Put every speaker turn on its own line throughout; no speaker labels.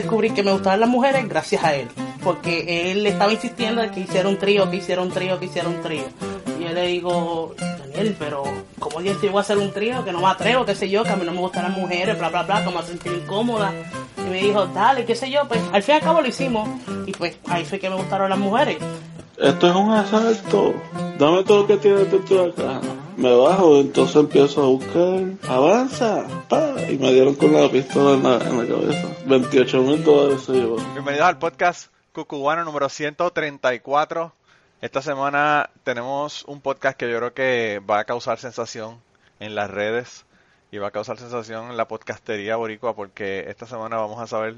descubrí que me gustaban las mujeres gracias a él, porque él estaba insistiendo de que hiciera un trío, que hiciera un trío, que hiciera un trío. Y yo le digo, Daniel, pero ¿cómo yo te voy a hacer un trío? Que no me atrevo, qué sé yo, que a mí no me gustan las mujeres, bla, bla, bla, que a sentir incómoda. Y me dijo, dale, qué sé yo, pues al fin y al cabo lo hicimos. Y pues ahí fue que me gustaron las mujeres.
Esto es un asalto. Dame todo lo que tienes de acá. Me bajo, entonces empiezo a buscar. Avanza, pa. Y me dieron con la pistola en la, en la cabeza. 28 mil dólares se llevó.
Bienvenidos al podcast Cucubano número 134. Esta semana tenemos un podcast que yo creo que va a causar sensación en las redes y va a causar sensación en la podcastería boricua porque esta semana vamos a saber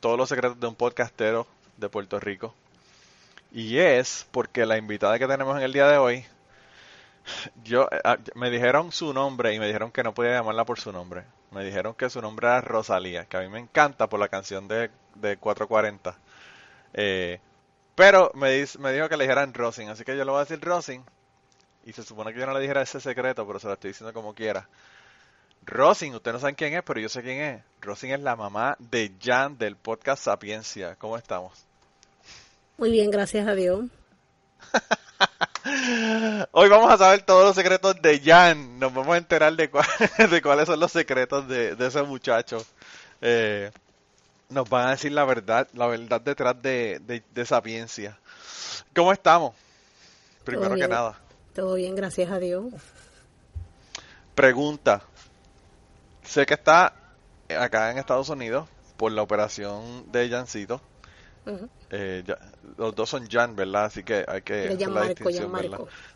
todos los secretos de un podcastero de Puerto Rico. Y es porque la invitada que tenemos en el día de hoy, yo ah, me dijeron su nombre y me dijeron que no podía llamarla por su nombre. Me dijeron que su nombre era Rosalía, que a mí me encanta por la canción de, de 440. Eh, pero me, dis- me dijo que le dijeran Rosin, así que yo le voy a decir Rosin. Y se supone que yo no le dijera ese secreto, pero se lo estoy diciendo como quiera. Rosin, ustedes no saben quién es, pero yo sé quién es. Rosin es la mamá de Jan del podcast Sapiencia. ¿Cómo estamos?
Muy bien, gracias a Dios.
Hoy vamos a saber todos los secretos de Jan. Nos vamos a enterar de, cua- de cuáles son los secretos de, de ese muchacho. Eh, nos van a decir la verdad, la verdad detrás de, de, de Sapiencia. ¿Cómo estamos? Primero que nada.
Todo bien, gracias a Dios.
Pregunta. Sé que está acá en Estados Unidos por la operación de Jancito. Eh, ya- los dos son Jan, ¿verdad? Así que hay que hacer la distinción,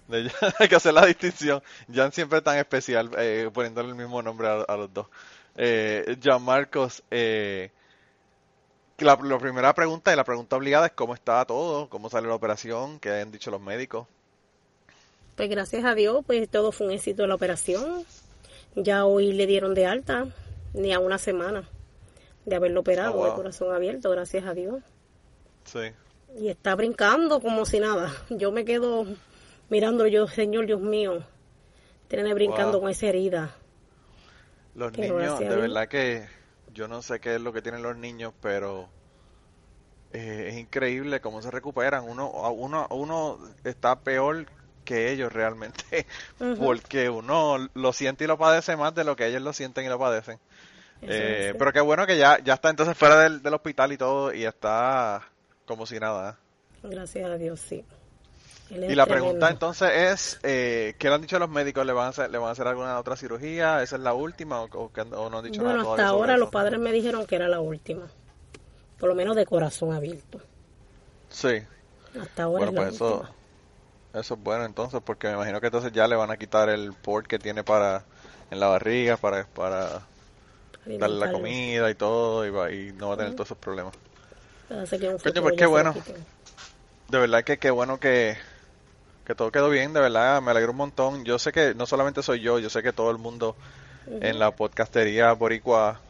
hay que hacer la distinción. Jan siempre es tan especial, eh, poniéndole el mismo nombre a, a los dos. Eh, Jan Marcos, eh, la, la primera pregunta y la pregunta obligada es cómo estaba todo, cómo salió la operación, qué han dicho los médicos.
Pues gracias a Dios, pues todo fue un éxito la operación. Ya hoy le dieron de alta, ni a una semana de haberlo operado,
Oh, wow.
de corazón abierto, gracias a Dios.
Sí.
Y está brincando como si nada. Yo me quedo mirando yo, Señor Dios mío, tiene brincando
Wow.
con esa herida.
Los niños, de verdad que yo no sé qué es lo que tienen los niños, pero eh, es increíble cómo se recuperan. Uno, uno, uno está peor que ellos realmente, porque uno lo siente y lo padece más de lo que ellos lo sienten y lo padecen. Eh, pero qué bueno que ya, ya está entonces fuera del, del hospital y todo y está como si nada. ¿eh?
Gracias a Dios, sí.
Y la pregunta entonces es, eh, ¿qué le han dicho los médicos? ¿Le van a hacer, le van a hacer alguna otra cirugía? ¿Esa es la última o, o o no han dicho
Bueno,
nada
hasta ahora los padres me dijeron que era la última. Por lo menos de corazón abierto.
Sí.
Hasta ahora
Bueno,
es la
pues eso,
última.
eso es bueno entonces, porque me imagino que entonces ya le van a quitar el port que tiene para en la barriga, para, para darle la comida y todo, y, va- y no va a tener todos esos problemas.
Hace que en un
Coño, pues qué bueno. De verdad que qué bueno que, que todo quedó bien, de verdad, me alegro un montón. Yo sé que no solamente soy yo, yo sé que todo el mundo en la podcastería boricua,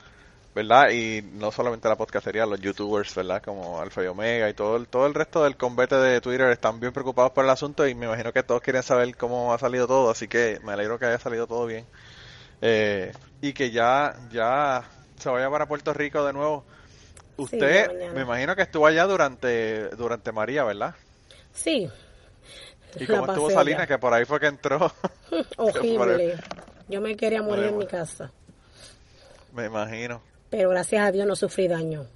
¿verdad? Y no solamente la podcastería, los youtubers, ¿verdad? Como Alfa y Omega y todo el, todo el resto del combate de Twitter están bien preocupados por el asunto y me imagino que todos quieren saber cómo ha salido todo, así que me alegro que haya salido todo bien. Eh, y que ya, ya se vaya para Puerto Rico de nuevo. Usted, me imagino que estuvo allá durante, durante María, ¿verdad?
Sí.
¿Y cómo estuvo
allá.
Que por ahí fue que entró.
Horrible. Yo me quería morir en mi casa.
me imagino.
Pero gracias a Dios no sufrí daño.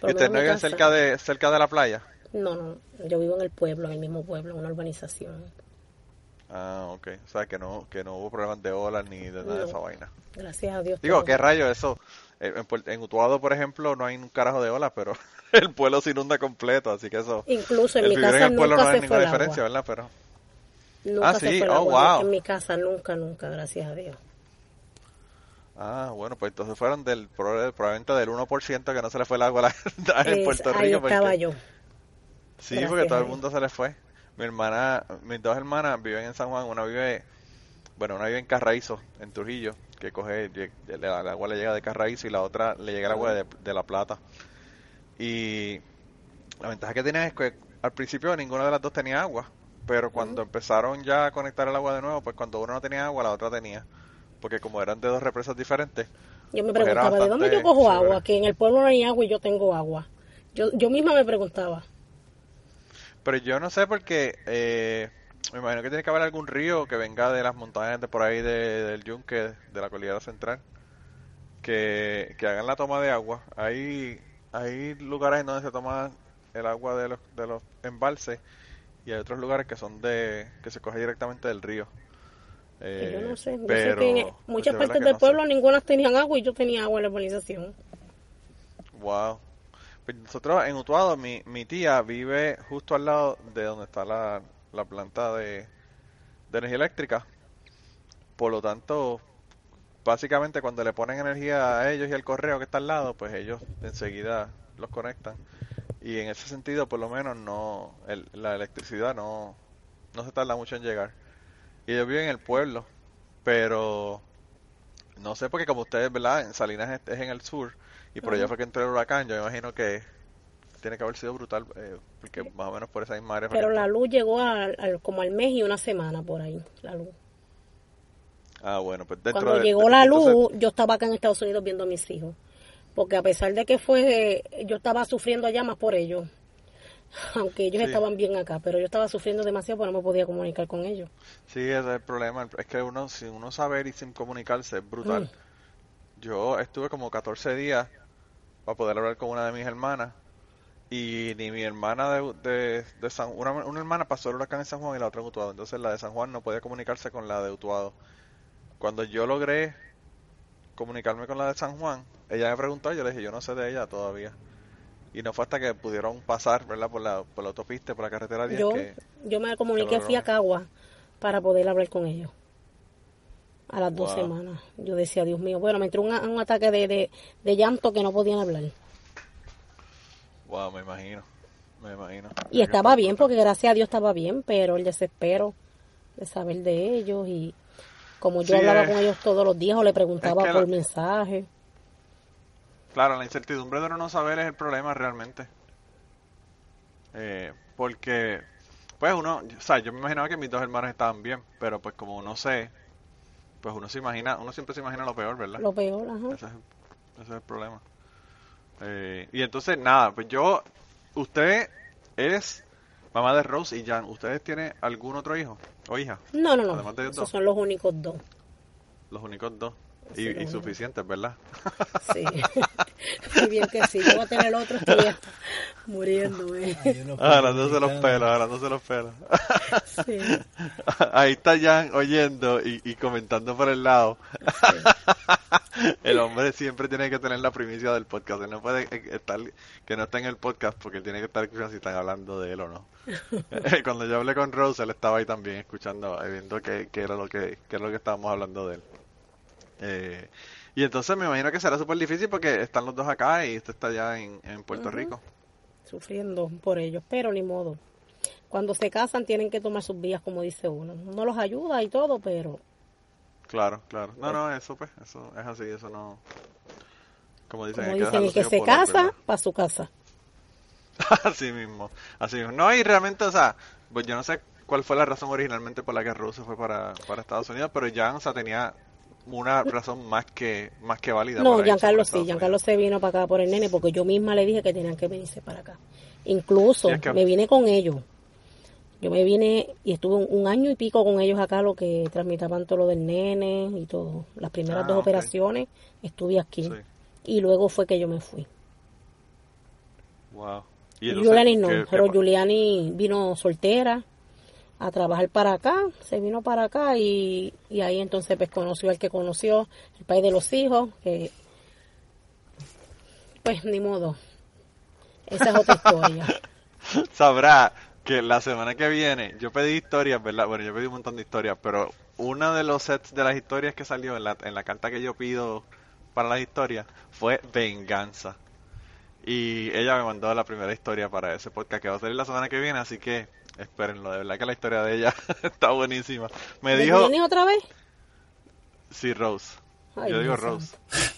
Por
¿Y usted no vive cerca de, cerca de la playa?
No, no. Yo vivo en el pueblo, en el mismo pueblo, en una urbanización.
Ah, ok. O sea, que no, que no hubo problemas de olas ni de nada de esa vaina.
Gracias a Dios.
Digo, ¿qué rayo eso? Eh, En, en Utuado, por ejemplo, no hay un carajo de olas, pero el pueblo se inunda completo, así que eso...
Incluso en
el
mi casa
en el pueblo
nunca
no hay
se
ninguna diferencia,
agua.
¿verdad? Pero...
Nunca
Ah,
se
sí,
fue
oh, wow.
En mi casa nunca, nunca, gracias a Dios.
Ah, bueno, pues entonces fueron del proba- probablemente del 1% que no se le fue el agua a la, en
Es-
Puerto
ahí
Rico.
estaba
porque-
yo.
Sí,
Gracias
porque todo el mundo se le fue. Mi hermana, mis dos hermanas viven en San Juan, una vive, bueno, una vive en Carraízo, en Trujillo, que coge, el, el agua le llega de Carraízo y la otra le llega el agua de, de La Plata. Y la ventaja que tienen es que al principio ninguna de las dos tenía agua, pero cuando empezaron ya a conectar el agua de nuevo, pues cuando uno no tenía agua, la otra tenía. Porque como eran de dos represas diferentes,
Yo me
Pues
preguntaba, ¿de dónde yo cojo
chévere.
agua? Que en el pueblo no hay agua y yo tengo agua. Yo, yo misma me preguntaba.
Pero yo no sé porque eh, me imagino que tiene que haber algún río que venga de las montañas de por ahí de- del Yunque, de la Cordillera Central, que, que hagan la toma de agua. Hay, hay lugares en donde se toma el agua de los, de los embalses y hay otros lugares que son de que se coge directamente del río.
Yo
Eh,
no sé. Yo sé
pero
que muchas partes del
no sé.
pueblo ninguna tenían agua y yo tenía agua en la urbanización.
Wow. Pues nosotros en Utuado, mi, mi tía vive justo al lado de donde está la, la planta de, de energía eléctrica. Por lo tanto, básicamente cuando le ponen energía a ellos y al correo que está al lado, pues ellos enseguida los conectan. Y en ese sentido, por lo menos, no el- la electricidad no, no se tarda mucho en llegar. Y ellos viven en el pueblo, pero no sé porque como ustedes, ¿verdad? En Salinas es, es en el sur y por allá fue que entró el huracán. Yo me imagino que tiene que haber sido brutal eh, porque más o menos por esa misma área.
Pero la luz llegó al, al- como al mes y una semana por ahí, la luz.
Ah, bueno, pues dentro
Cuando
de-
llegó
de-
la
entonces-
luz, yo estaba acá en Estados Unidos viendo a mis hijos. Porque a pesar de que fue, yo estaba sufriendo allá más por ellos. Aunque ellos
Sí.
estaban bien acá, pero yo estaba sufriendo demasiado porque no me podía comunicar con ellos.
Sí, ese es el problema. Es que uno, sin uno saber y sin comunicarse, es brutal.
Mm.
Yo estuve como 14 días para poder hablar con una de mis hermanas. Y ni mi hermana de, de, de San una, una hermana pasó el huracán en San Juan y la otra en Utuado. Entonces la de San Juan no podía comunicarse con la de Utuado. Cuando yo logré comunicarme con la de San Juan, ella me preguntó, yo le dije, yo no sé de ella todavía. Y no fue hasta que pudieron pasar, ¿verdad? Por la, por la autopista, por la carretera 10
Yo,
que...
yo me comuniqué, fui a Cagua para poder hablar con ellos. A las dos semanas. Yo decía, Dios mío, bueno, me entró un, un ataque de, de, de llanto que no podían hablar.
Wow, me imagino. Me imagino.
Y estaba bien, porque gracias a Dios estaba bien, pero el desespero de saber de ellos y como yo
Sí,
hablaba
es-
con ellos todos los días o le preguntaba
que
por
la-
mensaje.
Claro, la incertidumbre de uno no saber es el problema realmente. Eh, porque, pues uno, o sea, yo me imaginaba que mis dos hermanos estaban bien, pero pues como no sé, pues uno se imagina, uno siempre se imagina lo peor, ¿verdad?
Lo peor, ajá.
Ese es, ese es el problema. Eh, y entonces, nada, pues yo, usted es mamá de Rose y Jan, ¿ustedes tienen algún otro hijo o hija?
No, no, no.
Además de
Esos
dos.
son los únicos dos.
Los únicos dos. Y,
los
y suficientes, ¿verdad?
Sí. Muy bien que sí. Yo voy a tener otro, estoy muriéndome.
Hay unos
Agarrándose los
dominicanos.
pelos, agarrándose los pelos.
Sí.
Ahí está Jan oyendo y, y comentando por el lado. El hombre siempre tiene que tener la primicia del podcast. Él no puede eh, estar que no esté en el podcast porque él tiene que estar escuchando si están hablando de él o no. Cuando yo hablé con Rose, él estaba ahí también escuchando, eh, viendo qué, qué era lo que, qué era lo que estábamos hablando de él. Eh, y entonces me imagino que será súper difícil porque están los dos acá y usted está allá en, en Puerto Rico.
Sufriendo por ellos, pero ni modo. Cuando se casan tienen que tomar sus vías, como dice uno. Uno los ayuda y todo, pero
Claro, claro. No, no, eso pues, eso es así, eso no. Como dicen,
como
hay que
dicen, el que se casa, para su casa.
Así mismo, así mismo. No, y realmente, o sea, pues yo no sé cuál fue la razón originalmente por la que Rose fue para, para Estados Unidos, pero Jan, o sea, tenía una razón más que más que válida
No, Giancarlo sí, Giancarlo se vino para acá por el nene porque yo misma le dije que tenían que venirse para acá. Incluso
Sí, es que-
me vine con ellos. Yo me vine y estuve un, año y pico con ellos acá, lo que transmitaban todo lo del nene y todo. Las primeras
Ah,
dos operaciones estuve aquí.
Sí.
Y luego fue que yo me fui.
Wow.
Y Giuliani no,
¿qué- qué
pero Giuliani vino soltera a trabajar para acá, se vino para acá y, y ahí entonces pues conoció al que conoció, el país de los hijos, que pues ni modo. Esa es otra historia.
sabrá que la semana que viene yo pedí historias, ¿verdad? Bueno, yo pedí un montón de historias, pero uno de los sets de las historias que salió en la, en la carta que yo pido para las historias fue Venganza. Y ella me mandó la primera historia para ese podcast que va a salir la semana que viene, así que espérenlo, de verdad que la historia de ella está buenísima. Me
¿De
dijo,
Giuliani otra vez?
sí, Rose.
Ay,
yo digo Rose.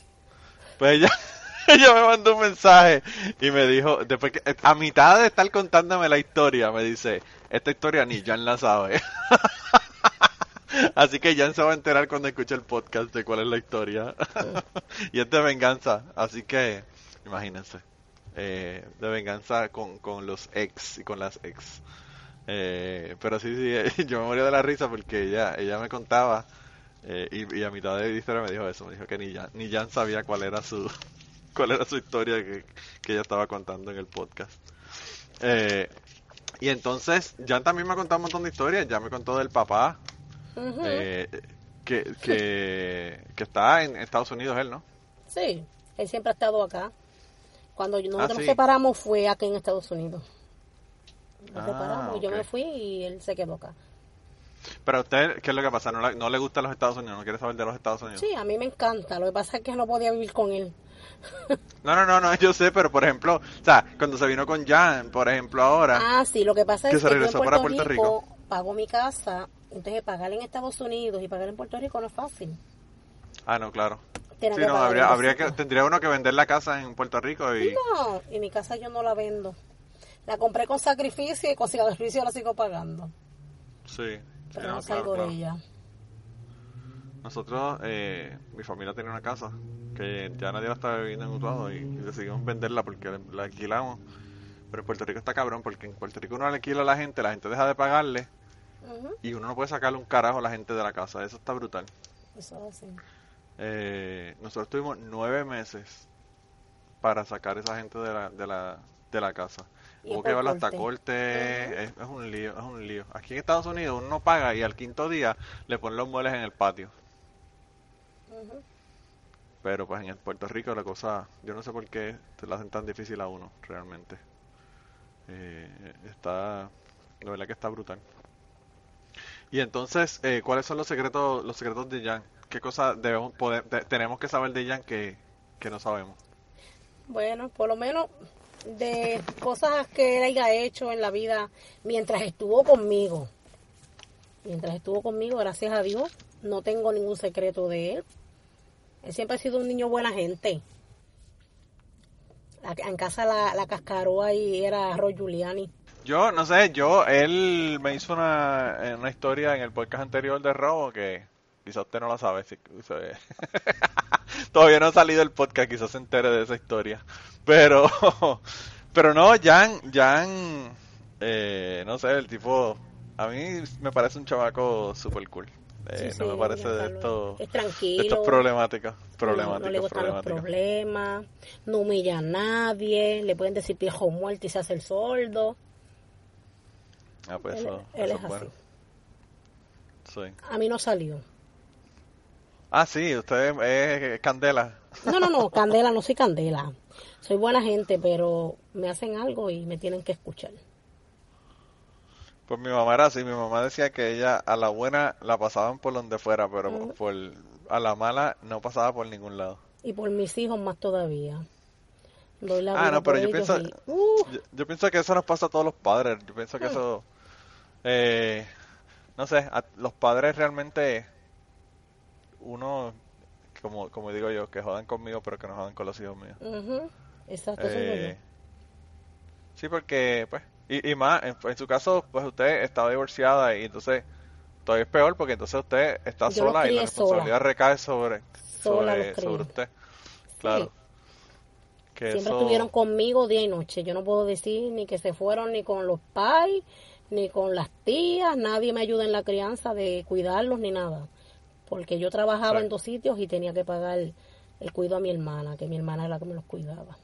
Pues ella, ella me mandó un mensaje y me dijo, después que, a mitad de estar contándome la historia, me dice, esta historia ni Jan la sabe. Así que Jan se va a enterar cuando escuche el podcast de cuál es la historia. y es de venganza, así que imagínense. Eh, de venganza con, con los ex y con las ex. Eh, pero sí, sí, yo me moría de la risa porque ella, ella me contaba eh, y, y a mitad de la historia me dijo eso, me dijo que ni Jan, ni Jan sabía cuál era su cuál era su historia que, que ella estaba contando en el podcast. Eh, y entonces, Jan también me ha contado un montón de historias, ya me contó del papá, eh, que, que, que está en Estados Unidos él, ¿no?
Sí, él siempre ha estado acá. Cuando nosotros
Ah, sí.
nos separamos fue aquí en Estados Unidos. Nos
Ah,
separamos, yo me fui y él se quedó acá.
Pero a usted, ¿qué es lo que pasa? ¿No, le- no le gustan los Estados Unidos? ¿No quiere saber de los Estados Unidos?
Sí, a mí me encanta. Lo que pasa es que no podía vivir con él.
No, no, no, no, yo sé, pero por ejemplo, o sea, cuando se vino con Jan, por ejemplo, ahora,
Ah, sí, lo que pasa
Que
es
se
que yo en
regresó
Puerto,
para Puerto
Rico, pago mi casa, entonces pagar en Estados Unidos y pagar en Puerto Rico no es fácil.
ah, no, claro.
Tiene
Sí,
que
no,
pagar
habría,
en
habría que,
cosas.
tendría uno que vender la casa en Puerto Rico y...
No, y mi casa yo no la vendo. La compré con sacrificio y con sacrificio la sigo pagando.
Sí,
Pero
no,
salgo
claro.
de ella.
Nosotros, eh, mi familia tenía una casa que ya nadie la estaba viviendo en Utuado y, y decidimos venderla porque la, la alquilamos. Pero en Puerto Rico está cabrón porque en Puerto Rico uno le alquila a la gente, la gente deja de pagarle y uno no puede sacarle un carajo a la gente de la casa. Eso está brutal.
Eso es así.
Eh, nosotros tuvimos nueve meses para sacar a esa gente de la, de la, de la casa. Hubo que hasta
corte.
es, es un lío, es un lío. Aquí en Estados Unidos uno no paga y al quinto día le ponen los muebles en el patio. Pero pues en el Puerto Rico la cosa, yo no sé por qué te la hacen tan difícil a uno, realmente. Eh, está, la verdad que está brutal. Y entonces, eh, ¿cuáles son los secretos, los secretos de Jan? ¿Qué cosas debemos poder, tenemos que saber de Jan que, que no sabemos?
Bueno, por lo menos de cosas que él haya hecho en la vida mientras estuvo conmigo. Mientras estuvo conmigo, gracias a Dios, no tengo ningún secreto de él. Él siempre ha sido un niño buena gente. En casa la, la cascaroa y era Roy Giuliani.
Yo, no sé, yo, él me hizo una, una historia en el podcast anterior de robo que quizás usted no la sabe. si- Todavía no ha salido el podcast, quizás se entere de esa historia. Pero, pero no, Jan, Jan, eh, no sé, el tipo, a mí me parece un chavaco super cool. Eh,
Sí,
no
sí,
me parece de estos,
Es
de
tranquilo.
estos problemáticas,
No,
problemáticas,
no le gustan los
problemáticas.
problemas, no humilla a nadie, le pueden decir viejo muerto y se hace el sordo.
Ah, pues
Él-
eso,
él
eso
es
es bueno. Sí.
A mí no salió.
Ah, sí, usted es Candela.
No, no, no, Candela, no soy Candela. Soy buena gente, pero me hacen algo y me tienen que escuchar.
Pues mi mamá era así, mi mamá decía que ella a la buena la pasaban por donde fuera, pero por a la mala no pasaba por ningún lado.
Y por mis hijos más todavía. Doy la
Ah, no, pero yo pienso,
y- uh,
yo, yo pienso que eso nos pasa a todos los padres. Yo pienso que eso, eh, no sé, a- los padres realmente, uno, como, como digo yo, que jodan conmigo, pero que no jodan con los hijos míos.
ujú, Exacto,
Eh, sí, porque, pues, y, y más, en, en su caso, pues usted estaba divorciada y entonces todavía es peor porque entonces usted está
Yo
sola y la responsabilidad
sola.
recae sobre, sobre, sobre usted. Claro.
Sí,
Que
siempre
eso,
estuvieron conmigo día y noche. Yo no puedo decir ni que se fueron ni con los pais, ni con las tías. Nadie me ayuda en la crianza de cuidarlos ni nada. Porque yo trabajaba en dos sitios y tenía que pagar el cuidado a mi hermana, que mi hermana era la que me los cuidaba.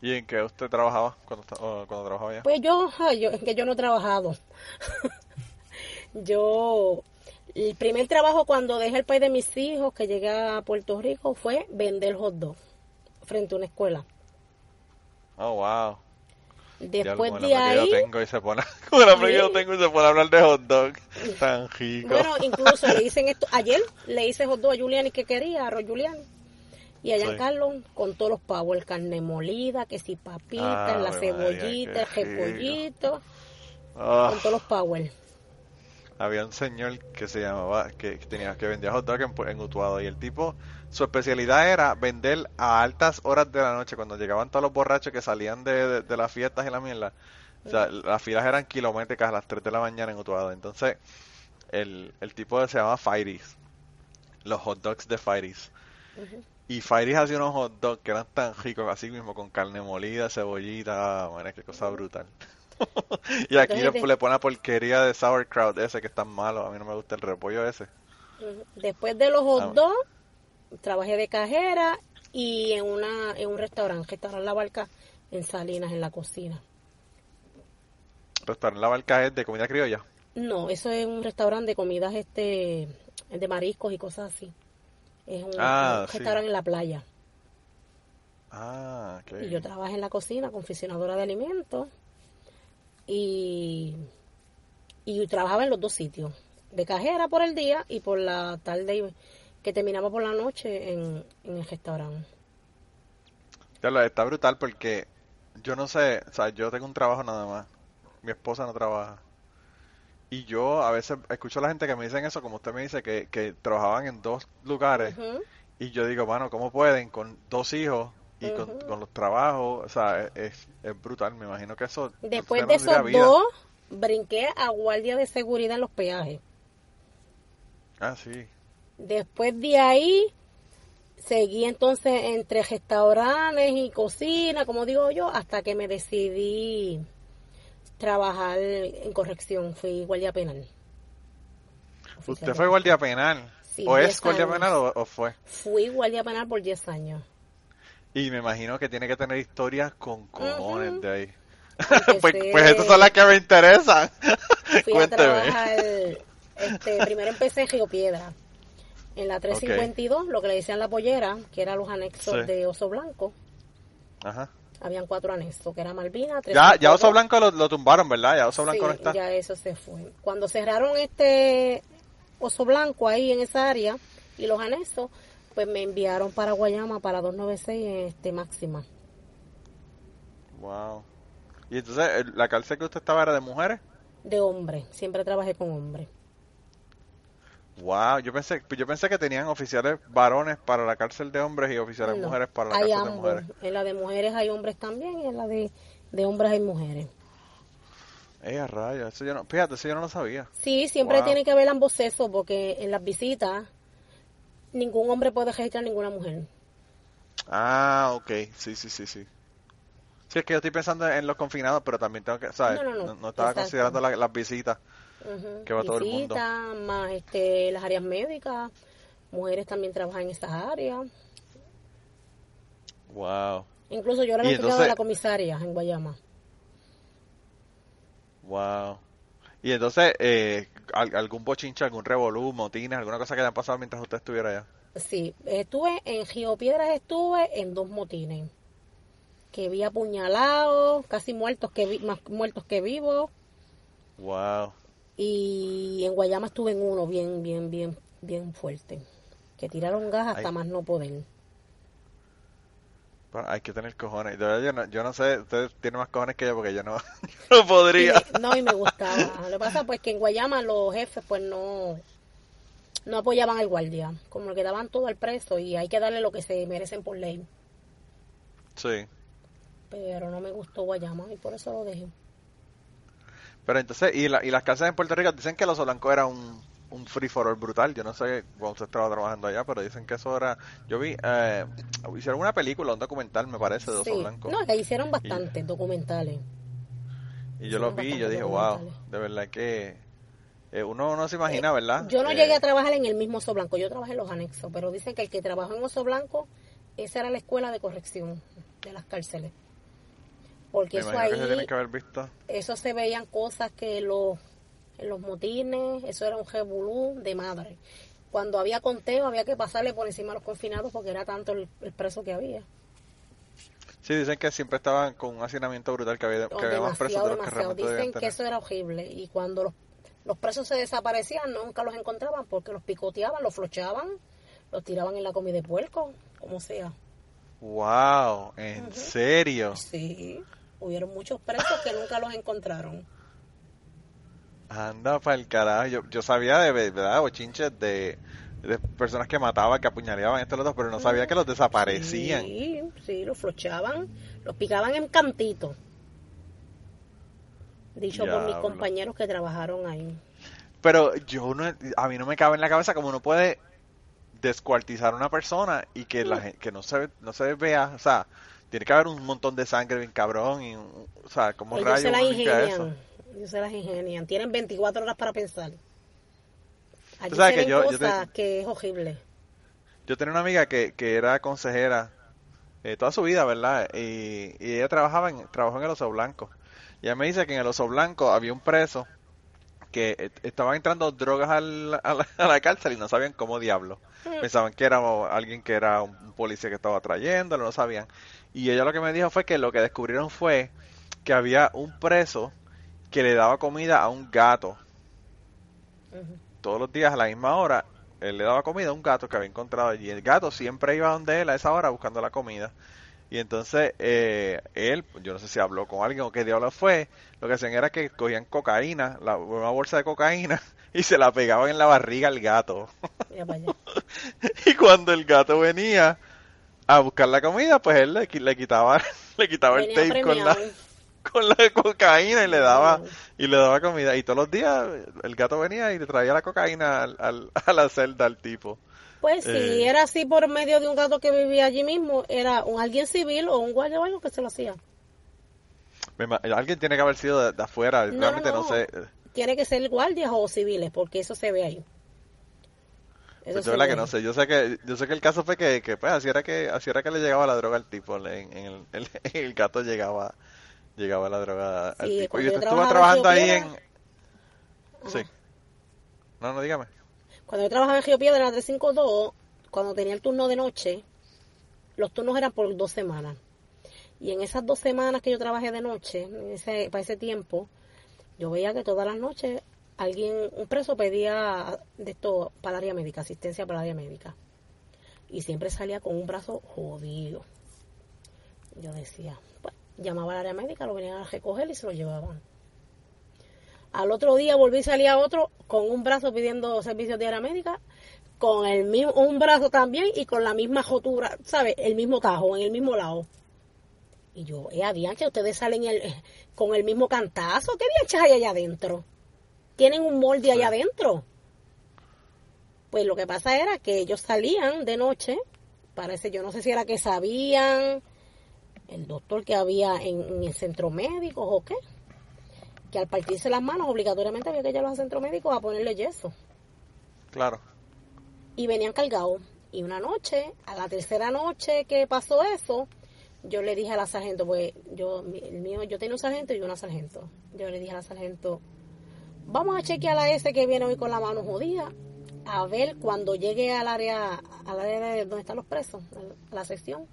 ¿Y en qué usted trabajaba cuando, trabajaba allá?
Pues yo, es que yo no he trabajado. yo, el primer trabajo cuando dejé el país de mis hijos, que llegué a Puerto Rico, fue vender hot dog frente a una escuela.
Oh, wow.
Después
el
de
que
ahí,
yo tengo y se pone, con el hambre que yo
Sí.
tengo y se pone a hablar de hot dog. Tan rico.
bueno, incluso le dicen esto, ayer le hice hot dog a Giuliani que quería, a Roy Giuliani. Y a
Sí.
Giancarlo con todos los power, carne molida, que si papita, la
Ave
cebollita, el repollito,
Ah.
con todos los power.
Había un señor que se llamaba, que, que tenía que vendía hot dog en, en Utuado y el tipo, su especialidad era vender a altas horas de la noche, cuando llegaban todos los borrachos que salían de, de- de las fiestas y la mierda. O sea, las filas eran kilométricas a las 3 de la mañana en Utuado. Entonces, el, el tipo se llama Fireys. Los hot dogs de Fireys. Y Fireys hacía unos hot dogs que eran tan ricos, así mismo, con carne molida, cebollita, madre, qué cosa brutal. y aquí le, le pone la porquería de sauerkraut ese que es tan malo. A mí no me gusta el repollo ese.
Después de los hot
Ah.
dogs, trabajé de cajera y en una en un restaurante, restaurante La Barca en Salinas, en la cocina.
Restaurante La Barca es de comida criolla.
No, eso es un restaurante de comidas este de mariscos y cosas así. Es un,
Ah,
un
sí.
restaurante en la playa.
Ah, ok.
Y yo trabajé en la cocina, confeccionadora de alimentos. Y, y trabajaba en los dos sitios. De cajera por el día y por la tarde que terminaba por la noche en, en el restaurante.
Ya lo- está brutal porque yo no sé, o sea, yo tengo un trabajo nada más. Mi esposa no trabaja. Y yo a veces escucho a la gente que me dicen eso, como usted me dice, que, que trabajaban en dos lugares. Y yo digo, bueno, ¿cómo pueden con dos hijos y con, con los trabajos? O sea, es, es, es brutal. Me imagino que eso.
Después de esos
vida.
dos, brinqué a guardia de seguridad en los peajes.
Ah, sí.
Después de ahí, seguí entonces entre restaurantes y cocina, como digo yo, hasta que me decidí trabajar en corrección. Fui guardia penal.
¿Usted fue guardia penal?
Sí,
¿O es
10
guardia
años.
penal o, o fue?
Fui guardia penal por 10 años.
Y me imagino que tiene que tener historias con cojones de ahí. Pues, pues esas son las que me interesan.
Fui a trabajar, este, primero empecé en Río Piedra, en la 352, lo que le decían la pollera, que eran los anexos
Sí.
de Oso Blanco.
Ajá.
Habían cuatro anexos, que era Malvina,
Ya, ya
352.
Oso Blanco lo, lo tumbaron, ¿verdad? Ya Oso Blanco no está.
ya eso se fue. Cuando cerraron este Oso Blanco ahí en esa área y los anexos, pues me enviaron para Guayama para 296 en este máxima.
Wow. Y entonces, el- ¿la cárcel que usted estaba era de mujeres?
De hombre, siempre trabajé con hombres.
Wow, yo pensé, yo pensé que tenían oficiales varones para la cárcel de hombres y oficiales
No,
mujeres para la cárcel de mujeres.
En la de mujeres hay hombres también y en la de, de hombres hay mujeres.
Eh, a rayos, eso yo no, fíjate, eso yo no lo sabía.
Sí, siempre
Wow.
tiene que haber ambos sexos porque en las visitas ningún hombre puede registrar a ninguna mujer.
Ah, ok, sí, sí, sí, sí. Sí, es que yo estoy pensando en los confinados, pero también tengo que, ¿sabes?
No, no, no,
no estaba
exacto.
considerando la- las visitas. Que va todo el mundo.
Más este, las áreas médicas, mujeres también trabajan en esas áreas.
Wow,
Incluso yo era la
entonces-
de la comisaria en Guayama.
wow. Y entonces, eh, al- algún bochinche, algún revolú, motines, alguna cosa que haya pasado mientras usted estuviera allá.
Sí, estuve en Río Piedras, estuve en dos motines. Que vi apuñalados, casi muertos que vi, más muertos que vivos.
Wow.
Y en Guayama estuve en uno bien, bien, bien, bien fuerte. Que tiraron gas hasta más no poder.
Bueno, hay que tener cojones. De verdad, yo no, yo no sé, usted tiene más cojones que yo porque yo no, no podría.
Y me- no, y me gustaba. Lo que pasa pues que en Guayama los jefes pues no, no apoyaban al guardia. Como que daban todo al preso y hay que darle lo que se merecen por ley.
Sí.
Pero no me gustó Guayama y por eso lo dejé.
Pero entonces, y, la, y las cárceles en Puerto Rico dicen que el Oso Blanco era un, un free for all brutal. Yo no sé cuando usted estaba trabajando allá, pero dicen que eso era. Yo vi, eh, hicieron una película, un documental, me parece, de Oso
Sí,
Blanco.
no, que hicieron bastantes documentales.
y yo lo
hicieron
vi y yo dije, wow, de verdad que eh, uno no se imagina, ¿verdad?
Yo no
Eh,
llegué a trabajar en el mismo Oso Blanco, yo trabajé en los anexos, pero dicen que el que trabajó en Oso Blanco, esa era la escuela de corrección de las cárceles. Porque
Me
eso
se
ahí,
tienen que haber visto.
eso se veían cosas que los, en los motines, eso era un revolú de madre. Cuando había conteo había que pasarle por encima a los confinados porque era tanto el, el preso que había.
Sí, dicen que siempre estaban con un hacinamiento brutal, que había, que había más presos
demasiado,
de los que realmente
Dicen que eso era horrible y cuando los, los presos se desaparecían nunca los encontraban porque los picoteaban, los flochaban, los tiraban en la comida de puerco, como sea.
Wow, ¿en serio?
Sí, hubieron muchos presos que nunca los encontraron.
Anda para el carajo. Yo, yo sabía de verdad bochinches de, de personas que mataban, que apuñaleaban estos los dos, pero no sabía que los desaparecían.
Sí, sí, los flochaban, los picaban en cantitos. Dicho por mis compañeros que trabajaron ahí.
Pero yo no, a mí no me cabe en la cabeza como uno puede descuartizar a una persona y que la gen- que no se no se vea, o sea, tiene que haber un montón de sangre bien cabrón y o sea, como
Ellos se
rayos
las ingenian. Ellos se las ingenian. Tienen 24 horas para pensar. Allí
sabes que yo- yo te-
cosas que es horrible.
Yo tenía una amiga que, que era consejera eh, toda su vida, ¿verdad? Y, y ella trabajaba en, trabajó en el Oso Blanco. Y ella me dice que en el Oso Blanco había un preso que eh, estaban entrando drogas al- a, la, a la cárcel y no sabían cómo diablo. Pensaban que era alguien que era un policía que estaba trayéndolo, no sabían. Y ella lo que me dijo fue que lo que descubrieron fue que había un preso que le daba comida a un gato todos los días a la misma hora, él le daba comida a un gato que había encontrado allí. El gato siempre iba donde él a esa hora buscando la comida. Y entonces eh, él, yo no sé si habló con alguien o qué diablo fue, lo que hacían era que cogían cocaína, la, una bolsa de cocaína, y se la pegaban en la barriga al gato. Y cuando el gato venía a buscar la comida, pues él le, le quitaba, le quitaba el tape con la, con la cocaína y le daba y le daba comida y todos los días el gato venía y le traía la cocaína al, al- a la celda al tipo
Pues si
Eh.
era así por medio de un gato que vivía allí mismo, era un alguien civil o un guardia o algo que se lo hacía.
Alguien tiene que haber sido de, de afuera
No,
realmente no,
no.
sé
Tiene que ser guardias o civiles, porque eso se ve ahí. Eso
pues verdad
ve
que no sé yo sé que yo sé que el caso fue que, que pues así era que así era que le llegaba la droga al tipo en, en el, el, el gato llegaba llegaba la droga al
Sí,
tipo. y
yo
usted estuvo trabajando ahí en sí. No no dígame.
Cuando yo trabajaba en Río Piedra en la 352, cuando tenía el turno de noche, los turnos eran por dos semanas. Y en esas dos semanas que yo trabajé de noche, en ese, para ese tiempo, yo veía que todas las noches alguien, un preso pedía de esto para área médica, asistencia para área médica. Y siempre salía con un brazo jodido. Yo decía, pues, llamaba al área médica, lo venían a recoger y se lo llevaban. Al otro día volví y salía otro con un brazo pidiendo servicios de área médica, con el mismo, un brazo también y con la misma jotura, ¿sabes? El mismo tajo, en el mismo lado. Y yo, eh, adianche, ustedes salen eh, con el mismo cantazo. ¿Qué dianches hay allá adentro? Tienen un molde allá adentro. Pues lo que pasa era que ellos salían de noche, parece, yo no sé si era que sabían el doctor que había en, en el centro médico o qué, que al partirse las manos obligatoriamente había que llevarlos al centro médico a ponerle yeso.
claro
Y venían cargados. Y una noche, a la tercera noche que pasó eso, yo le dije a la sargento, pues yo, el mío, yo tenía un sargento y una sargento. Yo le dije a la sargento, vamos a chequear a ese que viene hoy con la mano jodida, a ver cuando llegue al área, al área de donde están los presos, a la sección,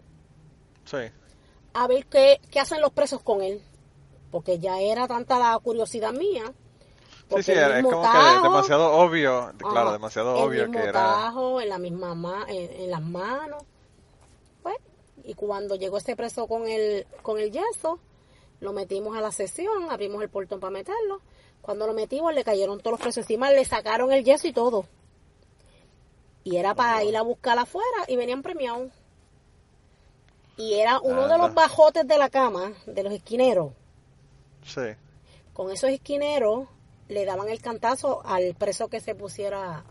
sí
a ver qué, qué hacen los presos con él. Porque ya era tanta la curiosidad mía.
sí
porque
sí es como que demasiado obvio claro demasiado
el
obvio
mismo
que era
tajo, en la misma ma- en, en las manos. Pues, y cuando llegó este preso con el con el yeso, lo metimos a la sesión, abrimos el portón para meterlo. Cuando lo metimos le cayeron todos los presos encima, le sacaron el yeso y todo. Y era para ir a buscar afuera y venían premiados. Y era uno de los bajotes de la cama, de los esquineros.
sí
Con esos esquineros le daban el cantazo al preso que se pusiera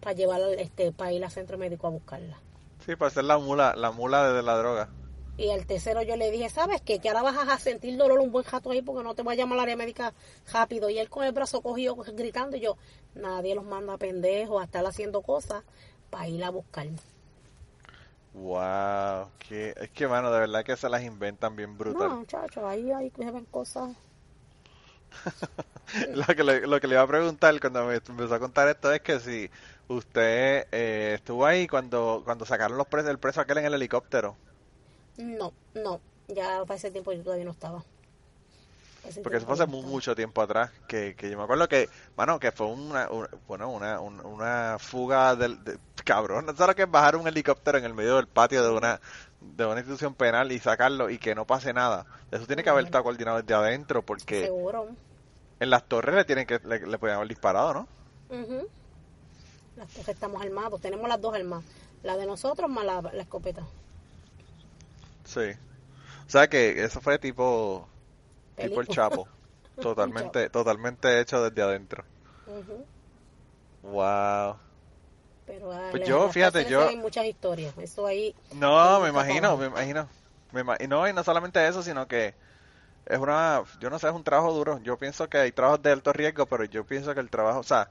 para llevar este para ir al centro médico a buscarla.
sí para ser la mula la mula de la droga
Y al tercero yo le dije, ¿sabes qué? Que ahora vas a sentir dolor un buen rato ahí porque no te voy a llamar al área médica rápido. Y él con el brazo cogido gritando y yo, nadie los manda a pendejos a estar haciendo cosas para ir a buscar.
Wow, que, es que mano, de verdad que se las inventan bien brutal.
No, muchachos, ahí, ahí se ven cosas.
Lo que, le, lo que le iba a preguntar cuando me empezó a contar esto es que si usted eh, estuvo ahí cuando cuando sacaron los presos, el preso aquel en el helicóptero.
No, no, ya para ese tiempo yo todavía no estaba.
Porque eso fue hace mucho tiempo atrás, que, que yo me acuerdo que, mano, que fue una, una- bueno, una, un- una fuga del, de, cabrón, lo que es bajar un helicóptero en el medio del patio de una, de una institución penal y sacarlo y que no pase nada. Eso tiene que haber estado coordinado desde adentro, porque
Seguro.
en las torres le tienen que, le, le pueden haber disparado, ¿no?
Ujú. Las dos estamos armados, tenemos las dos armas, la de nosotros más la, la escopeta.
Sí. O sea que eso fue tipo, tipo el. Chapo. Totalmente, totalmente hecho desde adentro.
Ujú.
Wow.
Pero
Pues yo, fíjate, yo-
ven muchas historias. Eso ahí.
No, me imagino, me imagino. Me ima- y no, y no solamente eso, sino que es una, yo no sé, es un trabajo duro. Yo pienso que hay trabajos de alto riesgo, pero yo pienso que el trabajo, o sea,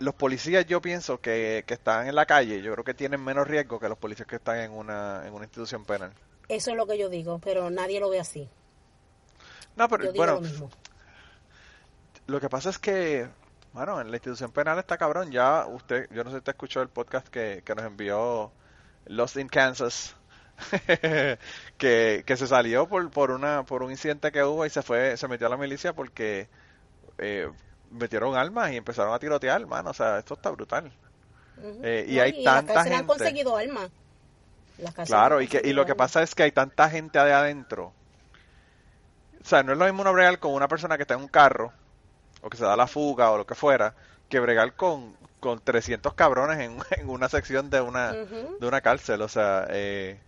los policías yo pienso que, que están en la calle, yo creo que tienen menos riesgo que los policías que están en una, en una institución penal.
Eso es lo que yo digo, pero nadie lo ve así.
No, pero
Yo digo
bueno,
lo mismo.
Lo que pasa es que, bueno, en la institución penal está cabrón. Ya usted, yo no sé si usted escuchó el podcast que, que nos envió Lost in Kansas, que, que se salió por, por una, por un incidente que hubo y se fue, se metió a la milicia porque eh, metieron armas y empezaron a tirotear, mano. O sea, esto está brutal. Eh, y
No,
hay
las
tanta
han
gente.
conseguido armas. Las
Claro,
han
y, que, y lo que pasa es que hay tanta gente de adentro. O sea, no es lo mismo uno bregar con una persona que está en un carro, o que se da la fuga, o lo que fuera, que bregar con, con 300 cabrones en, en una sección de una, de una cárcel. O sea, eh,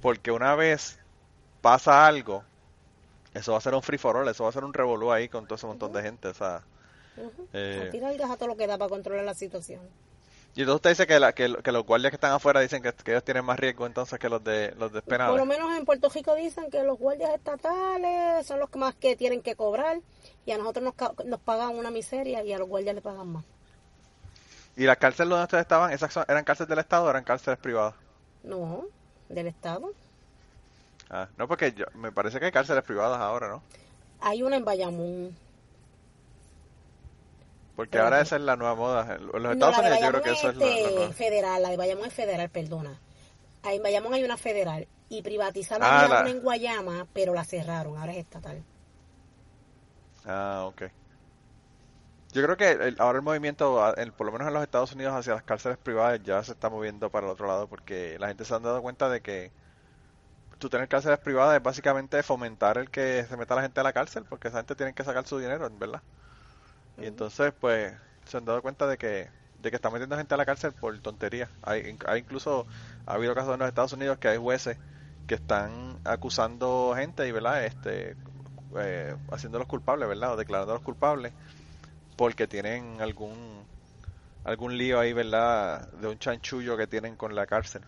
porque una vez pasa algo, eso va a ser un free for all, eso va a ser un revolú ahí con todo ese montón de gente. O sea,
Ujú.
eh,
A tirar gas a todo lo que da para controlar la situación.
y entonces usted dice que, la, que, que los guardias que están afuera dicen que, que ellos tienen más riesgo entonces que los de los
Por lo
despenados.
menos en Puerto Rico dicen que los guardias estatales son los que más que tienen que cobrar y a nosotros nos, nos pagan una miseria y a los guardias le pagan más.
¿Y las cárceles donde ustedes estaban, esas son- eran cárceles del Estado o eran cárceles privadas?
No, del Estado.
Ah, no, porque yo, me parece que hay cárceles privadas ahora, ¿no?
Hay una en Bayamón.
Porque
Pero
ahora esa es la nueva moda. En los Estados
la
Unidos yo creo que
es
eso es la, la
este,
nueva.
federal, la de Bayamón es federal, perdona. Ahí En Bayamón hay una federal y privatizaron
Ah, la-
una en Guayama, pero la cerraron, ahora es estatal.
Ah, ok. Yo creo que el- ahora el movimiento, el- por lo menos en los Estados Unidos, hacia las cárceles privadas ya se está moviendo para el otro lado porque la gente se han dado cuenta de que tú tener cárceles privadas es básicamente fomentar el que se meta la gente a la cárcel porque esa gente tiene que sacar su dinero, ¿verdad? Y entonces, pues, se han dado cuenta de que, de que están metiendo gente a la cárcel por tonterías. Hay, hay incluso, ha habido casos en los Estados Unidos que hay jueces que están acusando gente y, ¿verdad? Este, eh, haciéndolos culpables, ¿verdad? O declarándolos culpables porque tienen algún algún lío ahí, ¿verdad? De un chanchullo que tienen con la cárcel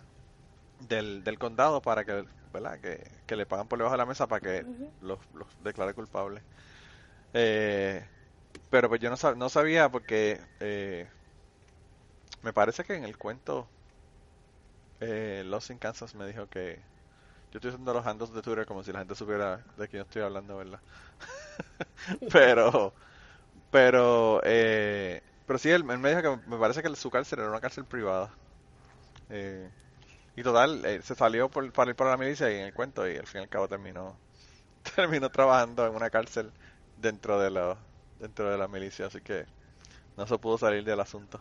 del, del condado para que, ¿verdad? Que, que le pagan por debajo de la mesa para que los, los declare culpables. Eh, pero pues yo no, no sabía porque eh, me parece que en el cuento eh, Lost in Kansas me dijo que yo estoy usando los handles de Twitter como si la gente supiera de quién estoy hablando, ¿verdad? pero pero eh, pero sí él, él me dijo que me parece que su cárcel era una cárcel privada. Eh, y total, eh, se salió por, para ir para la milicia y en el cuento y al fin y al cabo terminó terminó trabajando en una cárcel dentro de la dentro de la milicia, así que no se pudo salir del asunto.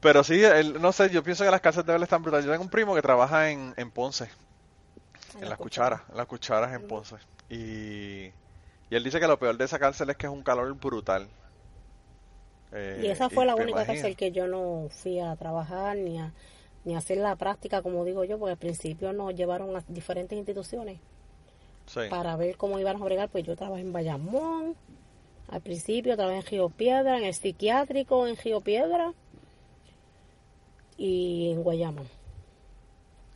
Pero sí, el- no sé, yo pienso que las cárceles de él están brutales. Yo tengo un primo que trabaja en, en Ponce, en, las cucharas, en las cucharas en Ponce. Y, y él dice que lo peor de esa cárcel es que es un calor brutal. Eh,
Y esa fue la única
imaginas.
cárcel que yo no fui a trabajar ni a, ni a hacer la práctica, como digo yo, porque al principio nos llevaron a diferentes instituciones
Sí.
para ver cómo iban a bregar. Pues yo trabajé en Bayamón, al principio trabajé en Río Piedra, en el psiquiátrico en Río Piedra y en Guayama.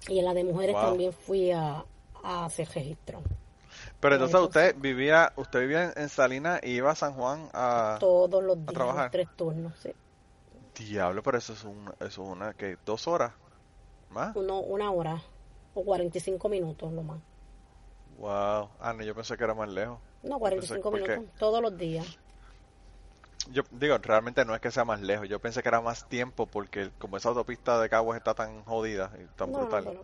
Y en la de mujeres
Wow.
también fui a, a hacer registro.
Pero entonces
entonces-
usted vivía, usted vivía en, Salinas y iba a San Juan a...
Todos los días,
trabajar.
los tres turnos. sí.
Diablo, pero eso es, un, eso es una, que ¿Dos horas? ¿Más?
Uno, una hora o 45 minutos lo más.
Wow. Ah, no, yo pensé que era más lejos.
No, 45
¿por qué?
minutos, todos los días.
Yo digo, realmente no es que sea más lejos, yo pensé que era más tiempo porque como esa autopista de Caguas está tan jodida y tan
No,
brutal,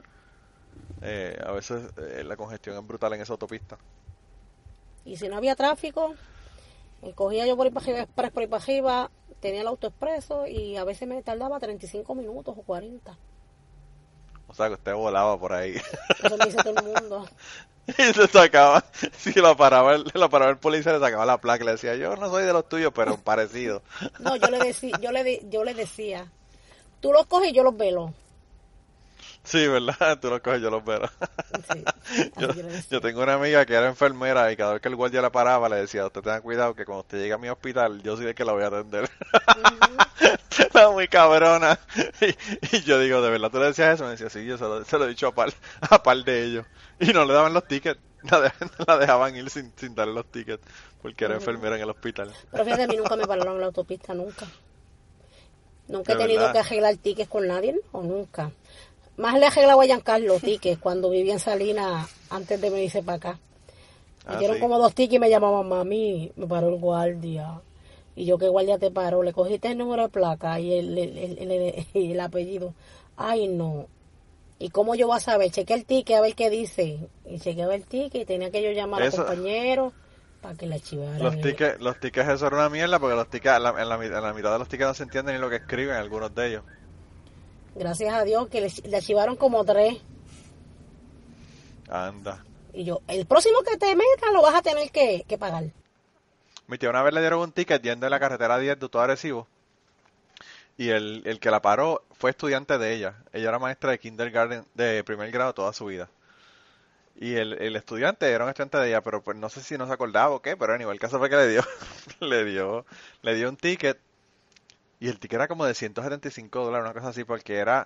eh, a veces eh, la congestión es brutal en esa autopista.
y si no había tráfico, eh, cogía yo por ahí para arriba, express por ahí para arriba, tenía el auto expreso y a veces me tardaba 35 minutos o 40.
O sea que usted volaba por ahí
Eso me dice todo el mundo.
y se sacaba, si lo paraba, lo paraba el policía le sacaba la placa le decía, yo no soy de los tuyos, pero parecido.
No, yo le decía, yo le, yo le decía, tú los coges y yo los velo.
Sí, ¿verdad? Tú los coges, yo los veo.
Sí,
Yo, tengo una amiga que era enfermera y cada vez que el guardia la paraba le decía, usted tenga cuidado que cuando usted llegue a mi hospital, yo soy el que la voy a atender. la muy cabrona. Y, y yo digo, ¿de verdad tú le decías eso? Me decía, sí, yo se lo, se lo he dicho a par, a par de ellos. Y no le daban los tickets. La, de- la dejaban ir sin, sin darle los tickets porque era enfermera en el hospital.
Pero fíjate, a mí nunca me pararon en la autopista, nunca. Nunca he tenido
verdad.
que arreglar tickets con nadie, o nunca. Más le arreglaba a Giancarlo tickets cuando vivía en Salinas antes de venirse para acá. Me
Ah,
dieron
sí.
como dos tickets y me llamaban mami, me paró el guardia. Y yo, ¿qué guardia te paró? Le cogiste el número de placa y el, el, el- el- el apellido. Ay, no. ¿Y cómo yo voy a saber? Chequé el ticket a ver qué dice. Y chequeaba el ticket y tenía que yo llamar
Eso-
a compañeros para que le archivaran.
Los tickets, los tickets eso era una mierda porque los tickets, en la, en la en la mitad de los tickets no se entiende ni lo que escriben algunos de ellos.
Gracias a Dios que le, le archivaron como tres.
Anda.
Y yo, el próximo que te metan lo vas a tener que, que pagar.
Mi tía una vez le dieron un ticket yendo en la carretera 10 de todo Arecibo. Y el, el que la paró fue estudiante de ella. Ella era maestra de kindergarten, de primer grado toda su vida. Y el, el estudiante era un estudiante de ella, pero pues no sé si no se acordaba o qué, pero anyway, el caso fue que le dio, le dio, le dio un ticket. Y el ticket era como de 175 dólares, una cosa así, porque era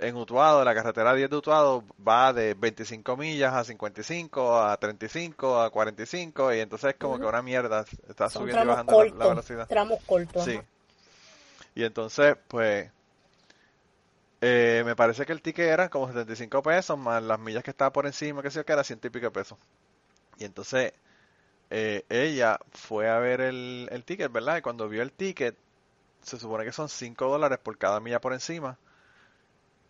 en Utuado, la carretera 10 de Utuado va de 25 millas a 55, a 35, a 45, y entonces es como que una mierda, está
Son
subiendo y bajando la- velocidad.
Tramos cortos.
Sí.
ajá.
Y entonces, pues, eh, me parece que el ticket era como 75 pesos, más las millas que estaba por encima, que sé yo, que era ciento y pico pesos. Y entonces, eh, ella fue a ver el, el ticket, ¿verdad? Y cuando vio el ticket, se supone que son 5 dólares por cada milla por encima.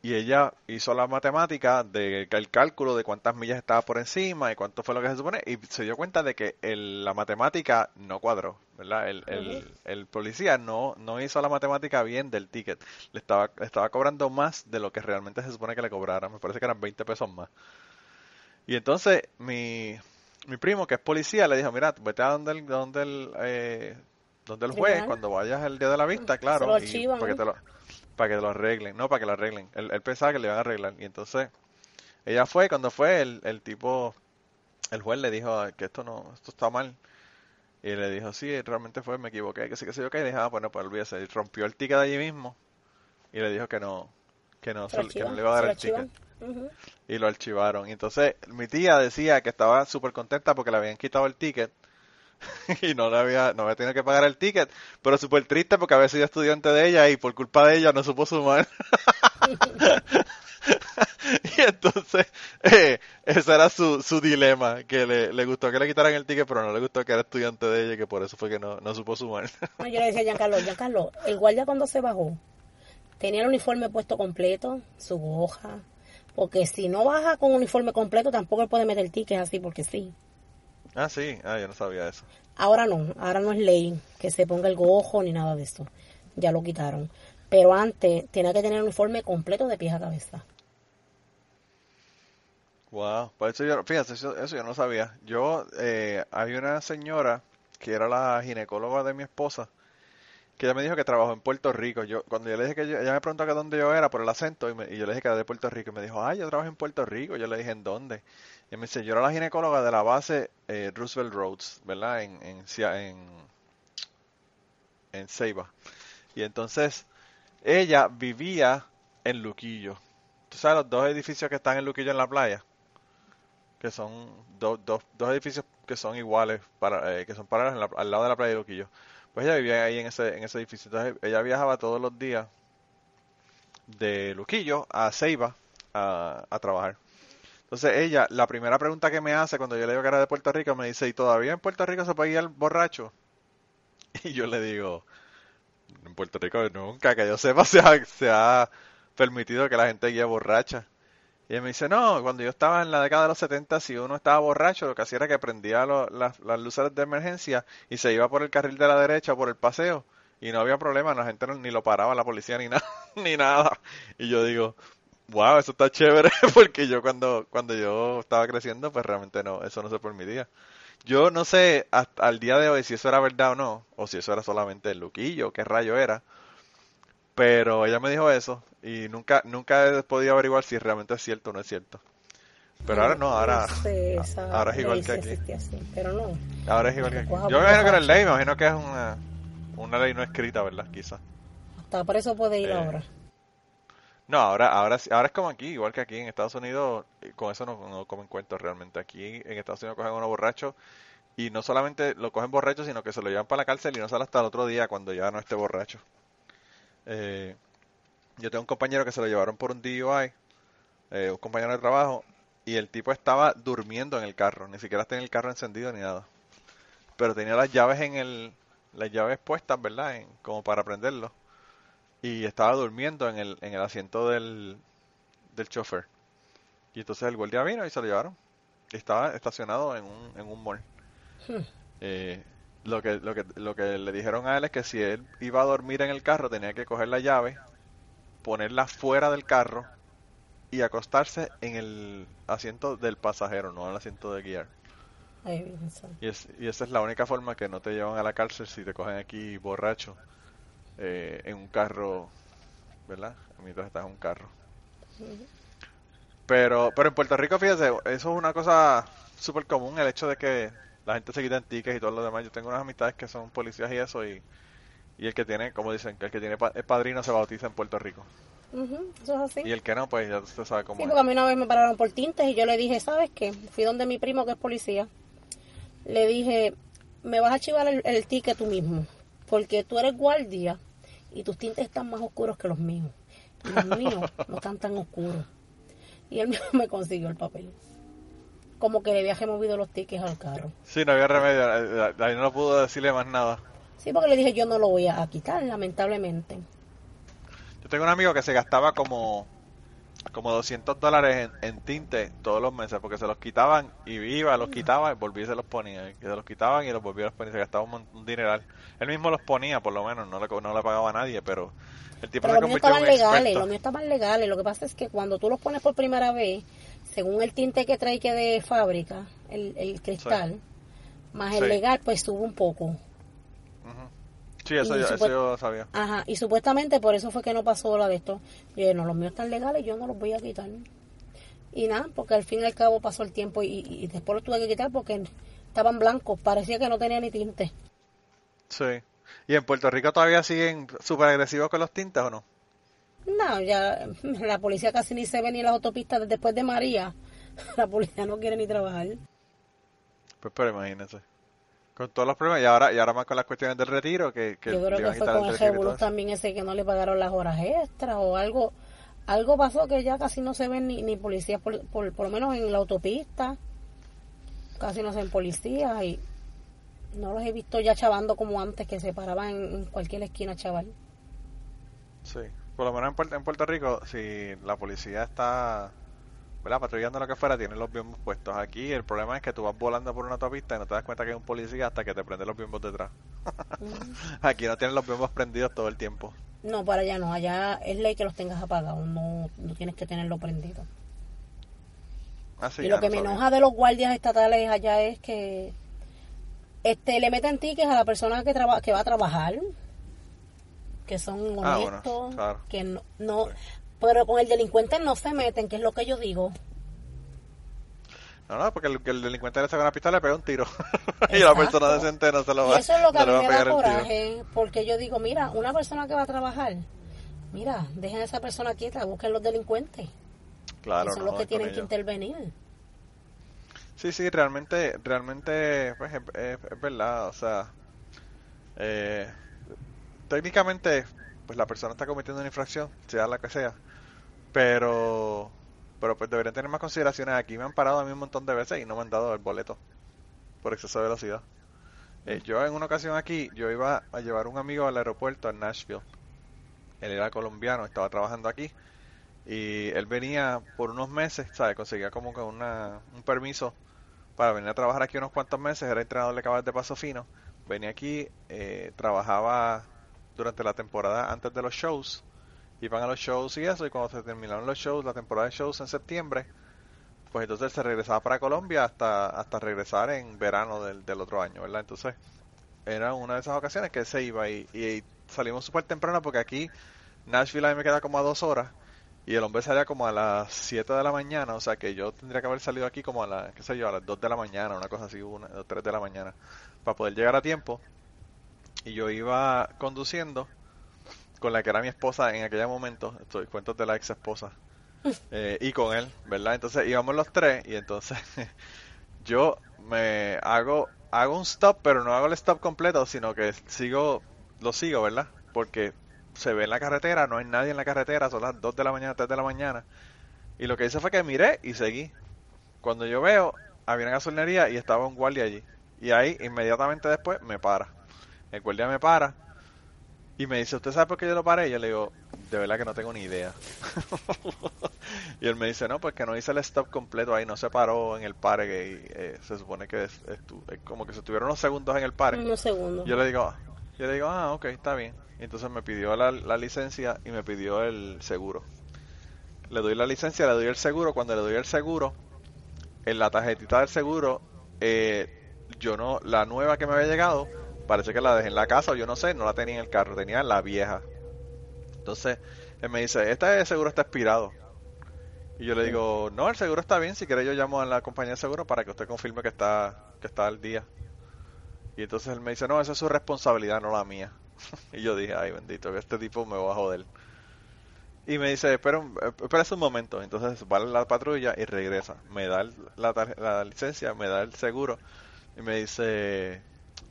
Y ella hizo la matemática de el cálculo de cuántas millas estaba por encima y cuánto fue lo que se supone y se dio cuenta de que el- la matemática no cuadró, ¿verdad? El, el, el policía no, no hizo la matemática bien del ticket. Le estaba, le estaba cobrando más de lo que realmente se supone que le cobrara. Me parece que eran 20 pesos más. Y entonces mi, mi primo, que es policía, le dijo, mira, vete a donde el, donde el, eh, donde el juez, cuando vayas el día de la vista, claro, y para que te lo, para que lo arreglen, no, para que lo arreglen. Él, él pensaba que le iban a arreglar. Y entonces, ella fue, cuando fue, el, el tipo, el juez le dijo que esto no, esto está mal. Y le dijo, sí, realmente fue, me equivoqué, que sí, que sí, ok. Y le dijo, ah, bueno, pues olvídese. Y rompió el ticket de allí mismo. Y le dijo que no, que no,
Se
que no le iba a dar el ticket y lo archivaron. Y entonces mi tía decía que estaba súper contenta porque le habían quitado el ticket y no le había, no había tenido que pagar el ticket, pero súper triste porque había sido estudiante de ella y por culpa de ella no supo sumar. y entonces eh, ese era su, su dilema, que le, le gustó que le quitaran el ticket, pero no le gustó que era estudiante de ella y que por eso fue que no, no supo sumar.
Yo le decía a Giancarlo, Giancarlo, el guardia cuando se bajó, tenía el uniforme puesto completo, su hoja, porque si no baja con uniforme completo tampoco puede meter tickets así porque sí.
Ah, sí, ah, yo no sabía eso.
Ahora no, ahora no es ley que se ponga el gojo ni nada de eso. Ya lo quitaron. Pero antes tenía que tener el uniforme completo de pies a cabeza.
Wow, por eso yo, fíjate, eso, eso yo no sabía. Yo, eh, hay una señora que era la ginecóloga de mi esposa, que ella me dijo que trabajó en Puerto Rico. Yo, cuando yo le dije que yo- ella me preguntó que dónde yo era por el acento, y, me- y yo le dije que era de Puerto Rico, y me dijo, ay, yo trabajo en Puerto Rico. Yo le dije, ¿en dónde? Y me dice, yo era la ginecóloga de la base eh, Roosevelt Roads, ¿verdad? En, en, en, Ceiba. Y entonces, ella vivía en Luquillo. ¿Tú sabes los dos edificios que están en Luquillo en la playa? que son do- dos dos edificios que son iguales, para, eh, que son paralelos al lado de la playa de Luquillo. Pues ella vivía ahí en ese, en ese edificio. Entonces ella viajaba todos los días de Luquillo a Ceiba a, a trabajar. Entonces ella, la primera pregunta que me hace cuando yo le digo que era de Puerto Rico, me dice, ¿y todavía en Puerto Rico se puede al borracho? Y yo le digo, en Puerto Rico nunca, que yo sepa, se ha, se ha permitido que la gente guíe borracha. Y él me dice, no, cuando yo estaba en la década de los 70, si uno estaba borracho, lo que hacía era que prendía las, las luces de emergencia y se iba por el carril de la derecha, por el paseo, y no había problema, la gente no- ni lo paraba, la policía ni nada, ni nada. Y yo digo, wow, eso está chévere, porque yo cuando, cuando yo estaba creciendo, pues realmente no, eso no se permitía. Yo no sé hasta al día de hoy si eso era verdad o no, o si eso era solamente el luquillo, qué rayo era. Pero ella me dijo eso y nunca nunca he podido averiguar si realmente es cierto o no es cierto. Pero ahora no, ahora,
sé, esa
ahora es igual que aquí.
existe así, pero no.
Ahora es igual que aquí. Yo me imagino que
borracho.
ley, me imagino que es una, una ley no escrita, ¿verdad? Quizás.
Hasta por eso puede ir
Eh,
ahora.
No, ahora, ahora, ahora es como aquí, igual que aquí en Estados Unidos, eh, con eso no, no comen cuentos realmente. Aquí en Estados Unidos cogen a uno borracho y no solamente lo cogen borracho, sino que se lo llevan para la cárcel y no sale hasta el otro día cuando ya no esté borracho. Eh, yo tengo un compañero que se lo llevaron por un DUI, eh, un compañero de trabajo, y el tipo estaba durmiendo en el carro, ni siquiera tenía el carro encendido ni nada. Pero tenía las llaves en el, las llaves puestas, ¿verdad? En- como para prenderlo y estaba durmiendo en el, en el asiento del, del chofer. Y entonces el guardia vino y se lo llevaron. Estaba estacionado en un, en un mall. Eh, lo que, lo que, lo que le dijeron a él es que si él iba a dormir en el carro tenía que coger la llave, ponerla fuera del carro y acostarse en el asiento del pasajero, no en el asiento de guiar.
Ay.
Y, es, y esa es la única forma que no te llevan a la cárcel si te cogen aquí borracho eh, en un carro, ¿verdad? Mientras estás en un carro. Pero, pero en Puerto Rico, fíjese, eso es una cosa súper común, el hecho de que la gente se quita en tickets y todo lo demás. Yo tengo unas amistades que son policías y eso, y, y el que tiene, como dicen, que el que tiene pa- es padrino se bautiza en Puerto Rico.
Eso es así.
Y el que no, pues ya usted sabe cómo
Sí,
es.
porque a mí una vez me pararon por tintes y yo le dije, ¿sabes qué? Fui donde mi primo que es policía. Le dije, me vas a archivar el, el ticket tú mismo, porque tú eres guardia y tus tintes están más oscuros que los míos. Y los míos no están tan oscuros. Y él mismo me consiguió el papel. Como que le había removido los tickets al carro.
Sí, no había remedio, ahí no pudo decirle más nada.
Sí, porque le dije, yo no lo voy a quitar, lamentablemente.
Yo tengo un amigo que se gastaba como, como 200 dólares en, en tinte todos los meses porque se los quitaban y iba, los quitaba y volvía y se los ponía. Y se los quitaban y los volvía a los ponía. Se gastaba un, un dineral. Él mismo los ponía, por lo menos, no le, no le pagaba a nadie, pero el tipo
Pero
se
los míos estaban legales, los míos estaban legales. Lo que pasa es que cuando tú los pones por primera vez, según el tinte que trae que de fábrica, el, el cristal, más el
Sí.
legal, pues sube un poco.
Ujú. Sí, eso,
Y
yo, eso yo sabía.
Ajá, y supuestamente por eso fue que no pasó la de esto. Dije, no, los míos están legales, yo no los voy a quitar. Y nada, porque al fin y al cabo pasó el tiempo y, y después los tuve que quitar porque estaban blancos, parecía que no tenía ni tinte.
Sí. ¿Y en Puerto Rico todavía siguen súper agresivos con los tintes o no?
No, ya la policía casi ni se ve ni en las autopistas después de María. La policía no quiere ni trabajar.
Pues pero imagínense. Con todos los problemas y ahora, y ahora más con las cuestiones del retiro que, que
Yo creo que fue con el revolú también ese que no le pagaron las horas extras o algo. Algo pasó que ya casi no se ven ni, ni policías, por, por, por lo menos en la autopista. Casi no se ven policías y no los he visto ya chavando como antes, que se paraban en, en cualquier esquina chaval.
Sí, por lo menos en Puerto, en Puerto Rico, si la policía está ¿verdad? patrullando lo que fuera, tienen los bimbos puestos. Aquí el problema es que tú vas volando por una autopista y no te das cuenta que hay un policía hasta que te prende los bimbos detrás. Aquí no tienen los bimbos prendidos todo el tiempo.
No, para allá no, allá es ley que los tengas apagados, no, no tienes que tenerlo prendido.
Así
y lo que me enoja de los guardias estatales allá es que este le meten tickets a la persona que traba, que va a trabajar que son
Ah, bueno,
honestos
claro.
que no, no pero con el delincuente no se meten que es lo que yo digo.
No, no, porque el, que el delincuente le saca una pistola y le pega un tiro. y la persona decente no se lo
y
va,
eso es lo que
no
a mí me da coraje porque yo digo mira una persona que va a trabajar mira dejen a esa persona quieta busquen los delincuentes
Claro,
que son
no
los que tienen que intervenir.
Sí, sí, realmente, realmente, pues es, es- es verdad, o sea, eh, técnicamente, pues la persona está cometiendo una infracción, sea la que sea, pero, pero pues deberían tener más consideraciones. Aquí me han parado a mí un montón de veces y no me han dado el boleto por exceso de velocidad. Eh, yo en una ocasión aquí, yo iba a llevar un amigo al aeropuerto en Nashville. Él era colombiano, estaba trabajando aquí y él venía por unos meses, ¿sabes? Conseguía como que una, un permiso para venir a trabajar aquí unos cuantos meses, era entrenador de caballos de paso fino, venía aquí, eh, trabajaba durante la temporada antes de los shows, iban a los shows y eso, y cuando se terminaron los shows, la temporada de shows en septiembre, pues entonces se regresaba para Colombia hasta, hasta regresar en verano del, del otro año, ¿verdad? Entonces era una de esas ocasiones que se iba y, y salimos súper temprano porque aquí Nashville a mí me queda como a dos horas y el hombre salía como a las 7 de la mañana, o sea que yo tendría que haber salido aquí como a las, qué sé yo, a las 2 de la mañana, una cosa así, una, o 3 de la mañana, para poder llegar a tiempo. Y yo iba conduciendo con la que era mi esposa en aquel momento, estoy cuentos de la ex esposa, eh, y con él, ¿verdad? Entonces íbamos los tres y entonces yo me hago hago un stop, pero no hago el stop completo, sino que sigo lo sigo, ¿verdad? Porque se ve en la carretera, no hay nadie en la carretera, son las 2 de la mañana, 3 de la mañana. Y lo que hice fue que miré y seguí. Cuando yo veo, había una gasolinería y estaba un guardia allí. Y ahí, inmediatamente después, me para. El guardia me para y me dice, ¿usted sabe por qué yo lo paré? Y yo le digo, de verdad que no tengo ni idea. y él me dice, no, pues que no hice el stop completo ahí, no se paró en el pare, que eh, se supone que es, como que se tuvieron unos segundos en el pare.
Unos segundos.
Yo le digo, yo le digo, ah, ok, está bien. entonces me pidió la, licencia y me pidió el seguro. Le doy la licencia, le doy el seguro. Cuando le doy el seguro, en la tarjetita del seguro, eh, yo no, la nueva que me había llegado, parece que la dejé en la casa o yo no sé, no la tenía en el carro, tenía la vieja. Entonces, él me dice, este seguro está expirado. Y yo le digo, no, el seguro está bien, si quiere yo llamo a la compañía de seguro para que usted confirme que está, que está al día. Y entonces él me dice, no, esa es su responsabilidad, no la mía. y yo dije, ay bendito, este tipo me va a joder. Y me dice, espera, espera un momento. Entonces va la patrulla y regresa. Me da la, licencia, me da el seguro. Y me dice,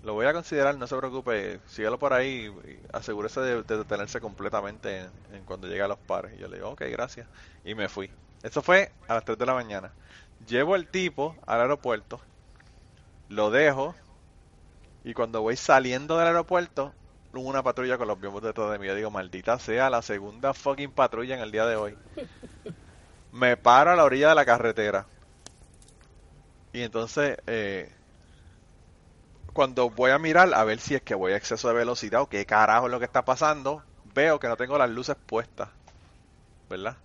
lo voy a considerar, no se preocupe, síguelo por ahí y asegúrese de, detenerse completamente en, cuando llegue a los pares. Y yo le digo, ok, gracias. Y me fui. Eso fue a las 3 de la mañana. Llevo el tipo al aeropuerto, lo dejo, y cuando voy saliendo del aeropuerto, una patrulla con los biomos detrás de mí. Yo digo, maldita sea, la segunda fucking patrulla en el día de hoy. Me paro a la orilla de la carretera. Y entonces, eh, cuando voy a mirar a ver si es que voy a exceso de velocidad o qué carajo es lo que está pasando, veo que no tengo las luces puestas. ¿Verdad?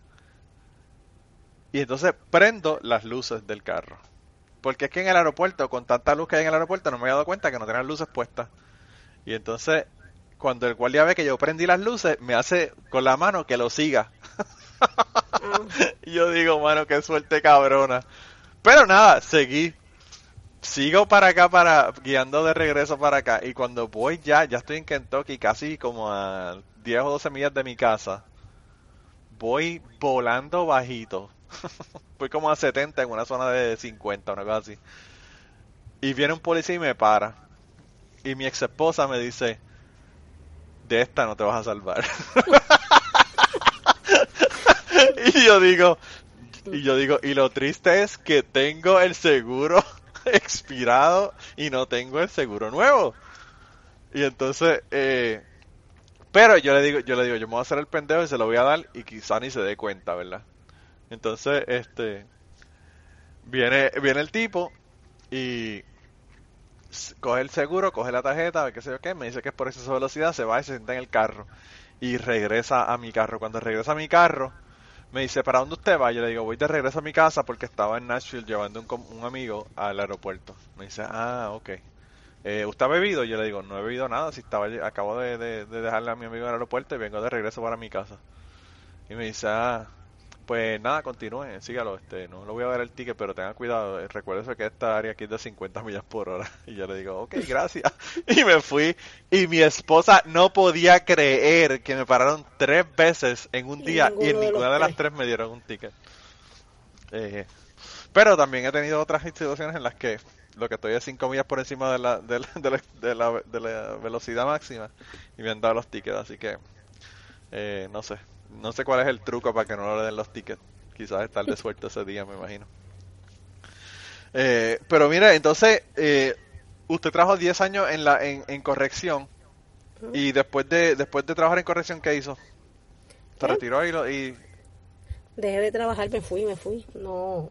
Y entonces prendo las luces del carro. Porque es que en el aeropuerto, con tanta luz que hay en el aeropuerto, no me había dado cuenta que no tenían luces puestas. Y entonces, cuando el guardia ve que yo prendí las luces, me hace con la mano que lo siga. y yo digo, mano, qué suerte cabrona. Pero nada, seguí. Sigo para acá, para guiando de regreso para acá. Y cuando voy ya, ya estoy en Kentucky, casi como a 10 o 12 millas de mi casa. Voy volando bajito Fui como a 70 en una zona de 50, una cosa así. Y viene un policía y me para. Y mi ex esposa me dice, de esta no te vas a salvar. y yo digo, y yo digo, y lo triste es que tengo el seguro expirado y no tengo el seguro nuevo. Y entonces, eh, pero yo le digo, yo le digo, yo me voy a hacer el pendejo y se lo voy a dar y quizá ni se dé cuenta, ¿verdad? Entonces, este, viene, viene el tipo y coge el seguro, coge la tarjeta, qué sé yo qué, me dice que es por exceso de velocidad, se va y se sienta en el carro y regresa a mi carro. Cuando regresa a mi carro, me dice, ¿para dónde usted va? Yo le digo, voy de regreso a mi casa porque estaba en Nashville llevando un, un amigo al aeropuerto. Me dice, ah, ok. Eh, ¿Usted ha bebido? Yo le digo, no he bebido nada, si estaba acabo de, de, de dejarle a mi amigo en el aeropuerto y vengo de regreso para mi casa. Y me dice, ah, pues nada, continúe, sígalo. Este, no lo voy a ver el ticket, pero tenga cuidado. Eh, recuérdese que esta área aquí es de 50 millas por hora. Y yo le digo, ok, gracias. Y me fui. Y mi esposa no podía creer que me pararon tres veces en un día y en ninguna de, las tres me dieron un ticket. Eh, pero también he tenido otras instituciones en las que lo que estoy es 5 millas por encima de la, de, la, de, la, velocidad máxima y me han dado los tickets. Así que, eh, no sé, no sé cuál es el truco para que no le den los tickets. Quizás estar de suerte ese día, me imagino. Eh, pero mire, entonces, eh, usted trabajó 10 años en, la, en, corrección. Y después de, después de trabajar en corrección, ¿qué hizo? ¿Se retiró y, y...
Dejé de trabajar, me fui, me fui. No,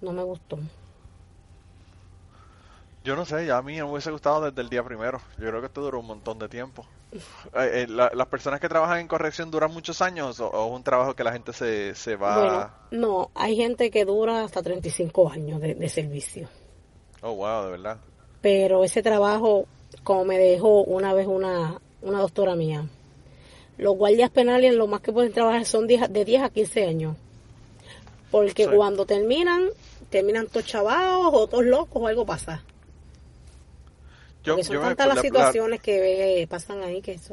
no me gustó.
Yo no sé, ya a mí me hubiese gustado desde el día primero. Yo creo que esto duró un montón de tiempo. Eh, eh, ¿Las personas que trabajan en corrección duran muchos años o, es un trabajo que la gente se, se va...?
Bueno, no, hay gente que dura hasta 35 años de, servicio.
Oh, wow, de verdad.
Pero ese trabajo, como me dejó una vez una, una doctora mía, los guardias penales lo más que pueden trabajar son 10 de 10 a 15 años. Porque
Sí.
cuando terminan, terminan todos chavados o todos locos o algo pasa.
Yo,
son
yo me-
tantas las
la- la-
situaciones que eh, pasan ahí que es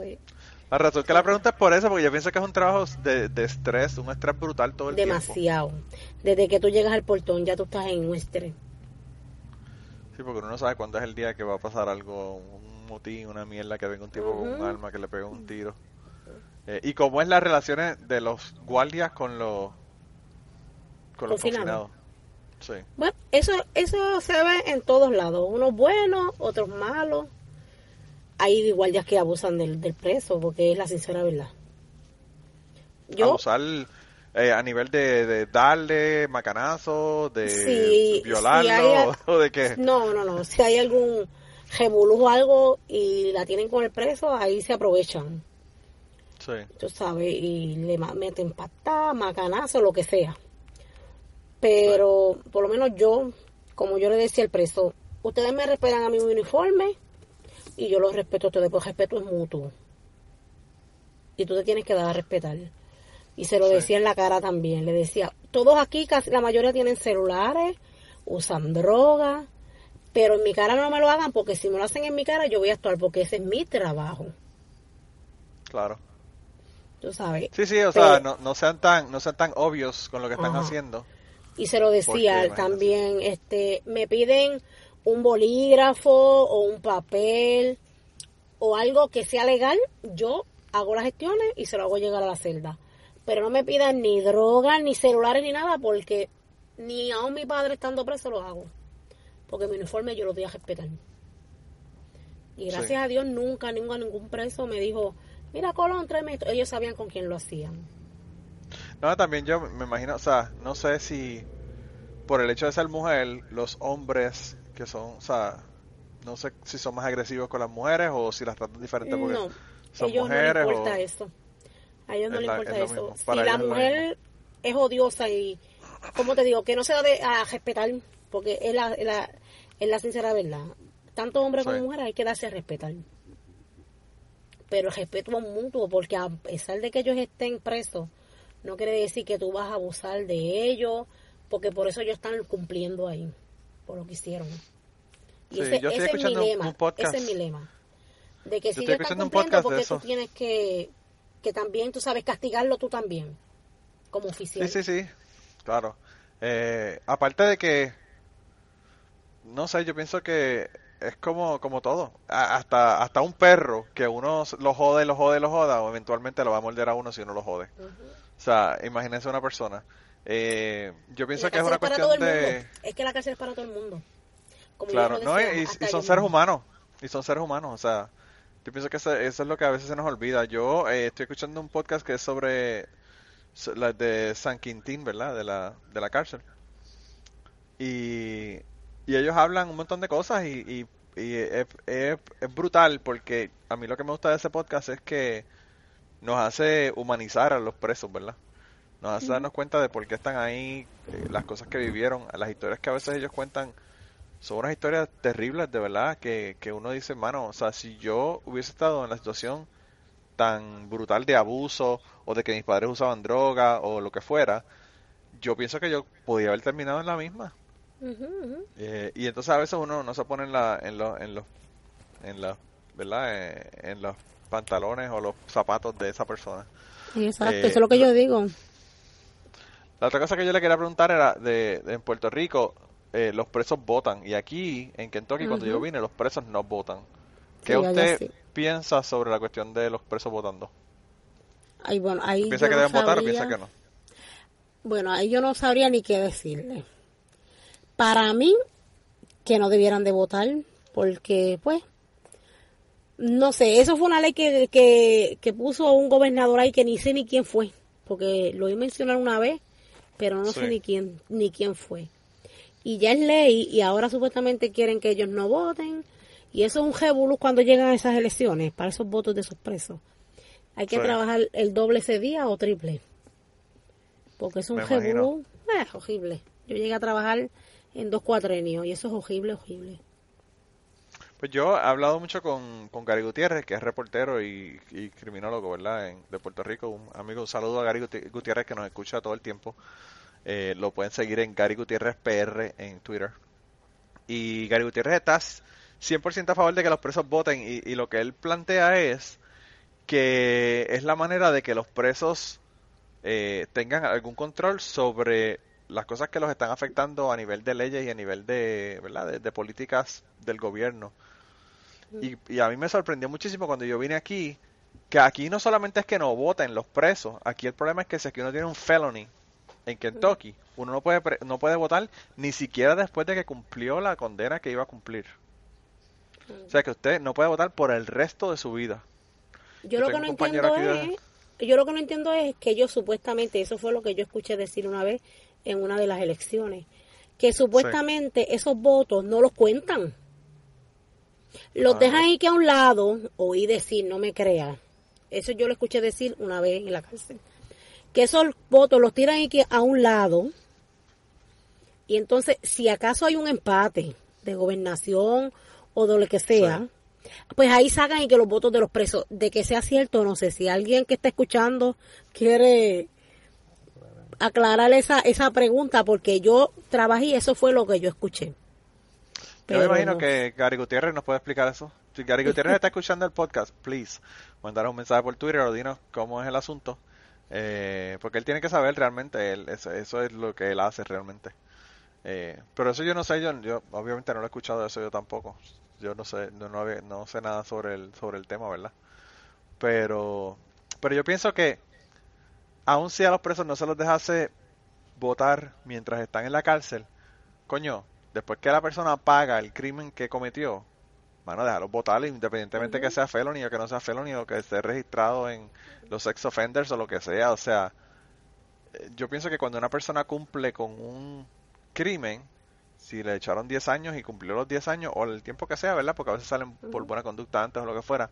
La razón que la pregunta es por eso, porque yo pienso que es un trabajo de, de estrés, un estrés brutal todo el tiempo.
demasiado. Desde que tú llegas al portón ya tú estás en un estrés.
Sí, porque uno no sabe cuándo es el día que va a pasar algo, un motín, una mierda, que venga un tipo con un arma, que le pegue un tiro. Eh, y cómo es las relaciones de los guardias con los con los
Confinados.
confinados. Sí.
Bueno, eso, eso se ve en todos lados. Unos buenos, otros malos. Hay guardias que abusan del, del preso, porque es la sincera verdad. Yo,
Abusar eh, a nivel de, de darle macanazo, de
Sí,
violarlo,
sí hay-
o de qué.
no, no, no. Si hay algún revolú o algo y la tienen con el preso, ahí se aprovechan.
Sí.
tú sabes, y le meten patada, macanazo, lo que sea. Pero por lo menos yo, como yo le decía al preso, ustedes me respetan a mi uniforme y yo los respeto a ustedes, porque el respeto es mutuo. Y tú te tienes que dar a respetar. Y se lo
Sí.
decía en la cara también, le decía, todos aquí, casi la mayoría tienen celulares, usan droga, pero en mi cara no me lo hagan porque si me lo hacen en mi cara yo voy a actuar porque ese es mi trabajo,
Claro.
tú sabes.
Sí, sí, o sea, no, no sean tan no sean tan obvios con lo que están
Ajá.
haciendo.
Y se lo decía también este me piden un bolígrafo o un papel o algo que sea legal yo hago las gestiones y se lo hago llegar a la celda. Pero no me pidan ni drogas ni celulares ni nada porque ni aún mi padre estando preso lo hago. Porque mi uniforme yo lo doy a respetar. Y gracias
Sí.
a Dios nunca nunca ningún preso me dijo mira Colón tráeme esto ellos sabían con quién lo hacían
No, también yo me imagino, o sea, no sé si por el hecho de ser mujer, los hombres que son, o sea, no sé si son más agresivos con las mujeres o si las tratan diferente porque
No,
son
a ellos no les importa
o...
eso. A ellos no
Es
les importa
es
eso. Si la
es
mujer es odiosa y, como te digo, que no se da de, a respetar, porque es la, es la, es la sincera verdad. Tanto hombre como mujer hay que darse a respetar. Pero el respeto es mutuo, porque a pesar de que ellos estén presos, no quiere decir que tú vas a abusar de ellos, porque por eso ellos están cumpliendo ahí, por lo que hicieron. Y
Sí,
ese,
yo
ese es mi
un-
lema,
un
ese es mi lema. De que
Yo
si ellos están cumpliendo, porque tú tienes que, que también, tú sabes, castigarlo tú también, como oficial.
Sí, sí, sí, claro. Eh, aparte de que, no sé, yo pienso que es como, como todo. A- hasta, hasta un perro que uno lo jode, lo jode, lo joda, o eventualmente lo va a morder a uno si uno lo jode. Sea, imagínense una persona. Eh, yo pienso que es una cuestión de...
Es que la cárcel es para todo el mundo. Como
Claro, no, y, son seres humanos. Y son seres humanos, o sea, yo pienso que eso, eso es lo que a veces se nos olvida. Yo eh, estoy escuchando un podcast que es sobre so- la de San Quintín, ¿verdad? De la, de la cárcel. Y, y ellos hablan un montón de cosas y, y, y es, es- es brutal porque a mí lo que me gusta de ese podcast es que nos hace humanizar a los presos, ¿verdad? Nos hace darnos cuenta de por qué están ahí, eh, las cosas que vivieron, las historias que a veces ellos cuentan son unas historias terribles, de verdad, que, que uno dice, mano, o sea, si yo hubiese estado en la situación tan brutal de abuso o de que mis padres usaban droga o lo que fuera, yo pienso que yo podía haber terminado en la misma. Eh, y entonces a veces uno no se pone en la, en los, en los, en la, ¿verdad? Eh, en los pantalones o los zapatos de esa persona.
Exacto,
Eh,
eso es lo que yo digo.
La otra cosa que yo le quería preguntar era de, de en Puerto Rico eh, los presos votan y aquí en Kentucky cuando yo vine los presos no votan. ¿Qué
Sí,
usted
sí.
piensa sobre la cuestión de los presos votando?
Ay, bueno, ahí
¿Piensa que
no
deben votar o piensa que no?
Bueno, ahí yo no sabría ni qué decirle. Para mí, que no debieran de votar, porque, pues, no sé, eso fue una ley que, que, que puso un gobernador ahí que ni sé ni quién fue, porque lo oí mencionar una vez, pero no
Sí.
sé ni quién, ni quién fue. Y ya es ley, y ahora supuestamente quieren que ellos no voten, y eso es un revolú cuando llegan a esas elecciones, para esos votos de esos presos. Hay que
Sí.
trabajar el doble ese día o triple. Porque es un revolú, eh, horrible. Yo llegué a trabajar en dos cuatrenios y eso es horrible, horrible.
Pues yo he hablado mucho con, con Gary Gutiérrez, que es reportero y, y criminólogo, ¿verdad? En- de Puerto Rico. Un amigo, un saludo a Gary Guti- Gutiérrez que nos escucha todo el tiempo. Eh, lo pueden seguir en Gary Gutiérrez PR en Twitter. Y Gary Gutiérrez está 100% a favor de que los presos voten y, lo que él plantea es que es la manera de que los presos eh, tengan algún control sobre las cosas que los están afectando a nivel de leyes y a nivel de, ¿verdad? de políticas del gobierno. Y, y a mí me sorprendió muchísimo cuando yo vine aquí, que aquí no solamente es que no voten los presos, aquí el problema es que si aquí uno tiene un felony en Kentucky, uno no puede, pre- no puede votar ni siquiera después de que cumplió la condena que iba a cumplir. O sea que usted no puede votar por el resto de su vida.
Yo
Yo
lo que no entiendo es, yo lo que no entiendo es que ellos supuestamente, eso fue lo que yo escuché decir una vez en una de las elecciones, que supuestamente esos votos no los cuentan. Los
Ah,
dejan ahí que a un lado, oí decir, no me crea. Eso yo lo escuché decir una vez en la cárcel. Que esos votos los tiran ahí que a un lado. Y entonces, si acaso hay un empate de gobernación o de lo que sea, pues ahí sacan y que los votos de los presos, de que sea cierto, no sé, si alguien que está escuchando quiere aclarar esa, esa pregunta, porque yo trabajé y eso fue lo que yo escuché.
Yo me imagino
no.
que Gary Gutiérrez nos puede explicar eso. Si Gary Gutiérrez está escuchando el podcast, please, mandar un mensaje por Twitter o dinos cómo es el asunto. Eh, porque él tiene que saber realmente, él, eso, eso es lo que él hace realmente. Eh, pero eso yo no sé, yo, yo obviamente no lo he escuchado eso yo tampoco. Yo no sé, no, no, no sé nada sobre el, sobre el tema, ¿verdad? Pero, pero yo pienso que aun si a los presos no se los dejase votar mientras están en la cárcel, coño, después que la persona paga el crimen que cometió, mano, déjalo votar independientemente que sea felony o que no sea felony o que esté registrado en los sex offenders o lo que sea. O sea, eh, yo pienso que cuando una persona cumple con un crimen, si le echaron 10 años y cumplió los 10 años o el tiempo que sea, ¿verdad? Porque a veces salen por buena conducta antes o lo que fuera.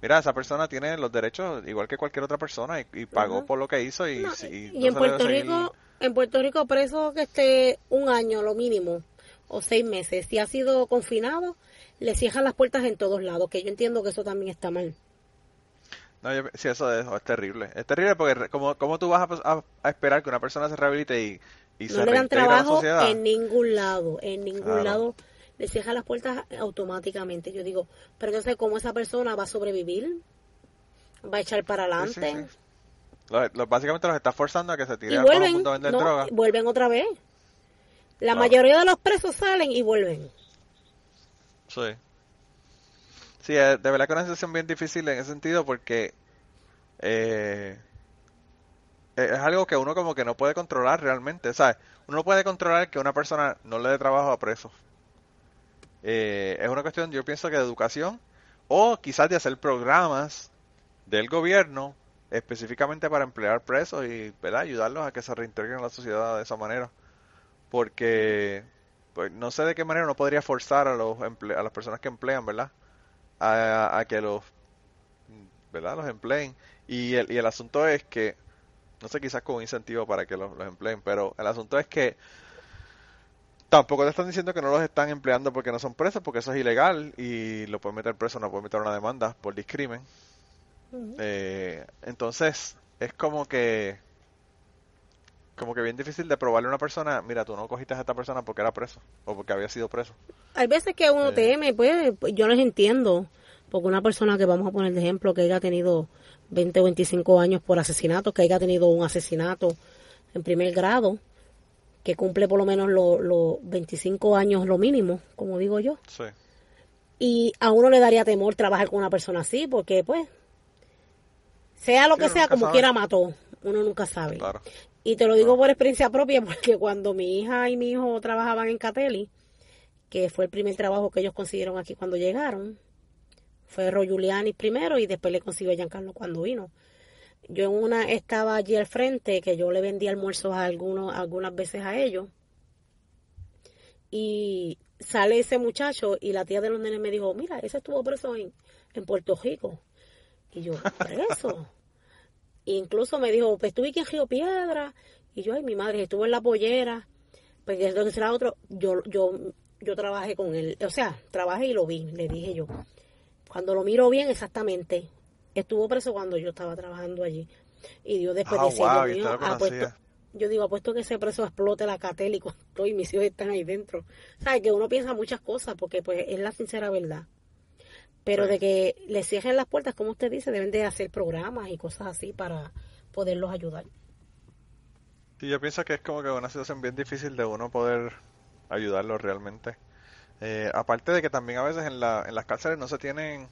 Mira, esa persona tiene los derechos igual que cualquier otra persona y, y pagó por lo que hizo y,
No, y
no
en Puerto
seguir-
Rico, en Puerto Rico preso que esté un año lo mínimo o seis meses, si ha sido confinado, le cierran las puertas en todos lados, que yo entiendo que eso también está mal.
No, yo, sí, eso es, es terrible. Es terrible porque como, como tú vas a, a- a esperar que una persona se rehabilite y, y
No
se
le dan
reintegre a la
trabajo en ningún lado, en ningún
Claro.
lado le cierran las puertas automáticamente. Yo digo, pero entonces cómo esa persona va a sobrevivir, va a echar para
Sí, sí,
adelante
sí. Los- los- básicamente los está forzando a que se
y
tiren a todo el
vuelven,
mundo a vender
no,
droga.
vuelven otra vez. La
Claro.
mayoría de los presos salen y vuelven.
Sí. Sí, eh, de verdad que es una situación bien difícil en ese sentido porque eh, es algo que uno como que no puede controlar realmente, ¿sabes? Uno no puede controlar que una persona no le dé trabajo a presos. Eh, es una cuestión, yo pienso que de educación o quizás de hacer programas del gobierno específicamente para emplear presos y ¿verdad? ayudarlos a que se reintegren a la sociedad de esa manera. Porque pues no sé de qué manera uno podría forzar a los emple- a las personas que emplean, ¿verdad? A, a que los ¿verdad? los empleen. Y el, y el asunto es que no sé, quizás con un incentivo para que los, los empleen, pero el asunto es que tampoco te están diciendo que no los están empleando porque no son presos, porque eso es ilegal y lo pueden meter preso, no pueden meter una demanda por discrimen. Eh, entonces, es como que como que bien difícil de probarle a una persona, mira, tú no cogiste a esta persona porque era preso o porque había sido preso.
Hay veces que uno
Sí.
teme, pues, pues, yo les entiendo, porque una persona que vamos a poner de ejemplo, que haya tenido 20 o 25 años por asesinato, que haya tenido un asesinato en primer grado, que cumple por lo menos los los 25 años lo mínimo, como digo yo,
Sí,
y a uno le daría temor trabajar con una persona así, porque pues, sea lo
Sí,
que sea, como
sabe.
quiera mató, uno nunca sabe.
claro.
Y te lo digo por experiencia propia, porque cuando mi hija y mi hijo trabajaban en Cateli, que fue el primer trabajo que ellos consiguieron aquí cuando llegaron, fue Roy Giuliani primero y después le consiguió a Giancarlo cuando vino. Yo en una estaba allí al frente, que yo le vendía almuerzos a algunos, algunas veces a ellos. Y sale ese muchacho y la tía de los nenes me dijo, mira, ese estuvo preso en, en Puerto Rico. Y yo, preso. E incluso me dijo, pues estuve aquí en Río Piedra. Y yo, ay, mi madre, estuvo en la pollera. Pues que es lo que será otro. Yo, yo yo trabajé con él, o sea, trabajé y lo vi, le dije yo. Cuando lo miro bien, exactamente, estuvo preso cuando yo estaba trabajando allí. Y Dios después
Ah, wow, y lo
apuesto-
conocía.
yo digo, apuesto que ese preso explote la catel y cuando estoy, mis hijos están ahí dentro. ¿Sabes? Que uno piensa muchas cosas porque pues es la sincera verdad. Pero
Sí.
de que le cierren las puertas, como usted dice, deben de hacer programas y cosas así para poderlos ayudar.
Sí, yo pienso que es como que una situación bien difícil de uno poder ayudarlo realmente. Eh, aparte de que también a veces en, la, en las cárceles no se tienen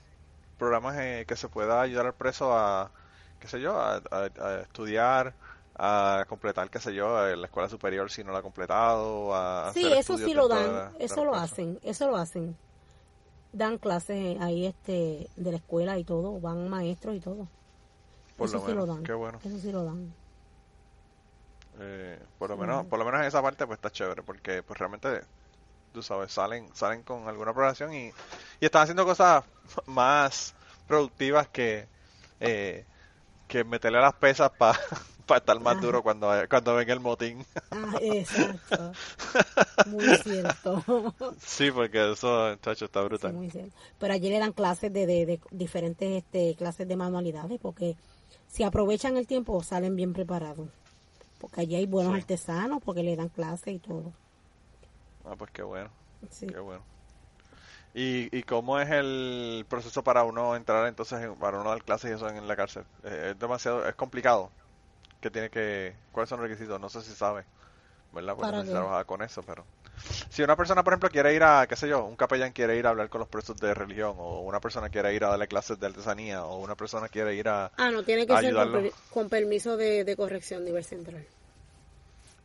programas eh, que se pueda ayudar al preso a, qué sé yo, a, a- a estudiar, a completar, qué sé yo, la escuela superior si no la ha completado, a
Sí, eso sí lo dan, eso lo hacen, eso lo hacen. Dan clases ahí este de la escuela y todo, van maestros y todo.
Por
eso
lo
sí
menos,
lo dan.
qué bueno.
Eso sí lo dan.
Eh, por lo
Sí.
menos, por lo menos en esa parte pues está chévere, porque pues realmente, tú sabes, salen, salen con alguna programación y, y están haciendo cosas más productivas que, eh, que meterle a las pesas para estar más
Ajá.
duro cuando, cuando ven el motín.
Ah, exacto. Muy cierto.
sí, porque eso, chacho, está
Sí,
brutal.
muy cierto. Pero allí le dan clases de, de, de diferentes este, clases de manualidades porque si aprovechan el tiempo salen bien preparados. Porque allí hay buenos
Sí.
artesanos porque le dan clases y todo.
Ah, pues qué bueno,
Sí.
qué bueno. ¿Y, ¿Y cómo es el proceso para uno entrar entonces, en- para uno dar clases y eso en la cárcel? Eh, es demasiado, es complicado. ¿Qué tiene que, cuáles son los requisitos? No sé si sabe, ¿verdad? Porque
¿Para
no trabajaba con eso, pero si una persona, por ejemplo, quiere ir a, qué sé yo, un capellán quiere ir a hablar con los presos de religión, o una persona quiere ir a darle clases de artesanía, o una persona quiere ir a,
Ah, no, tiene que ser con, per- con permiso de, de corrección nivel central.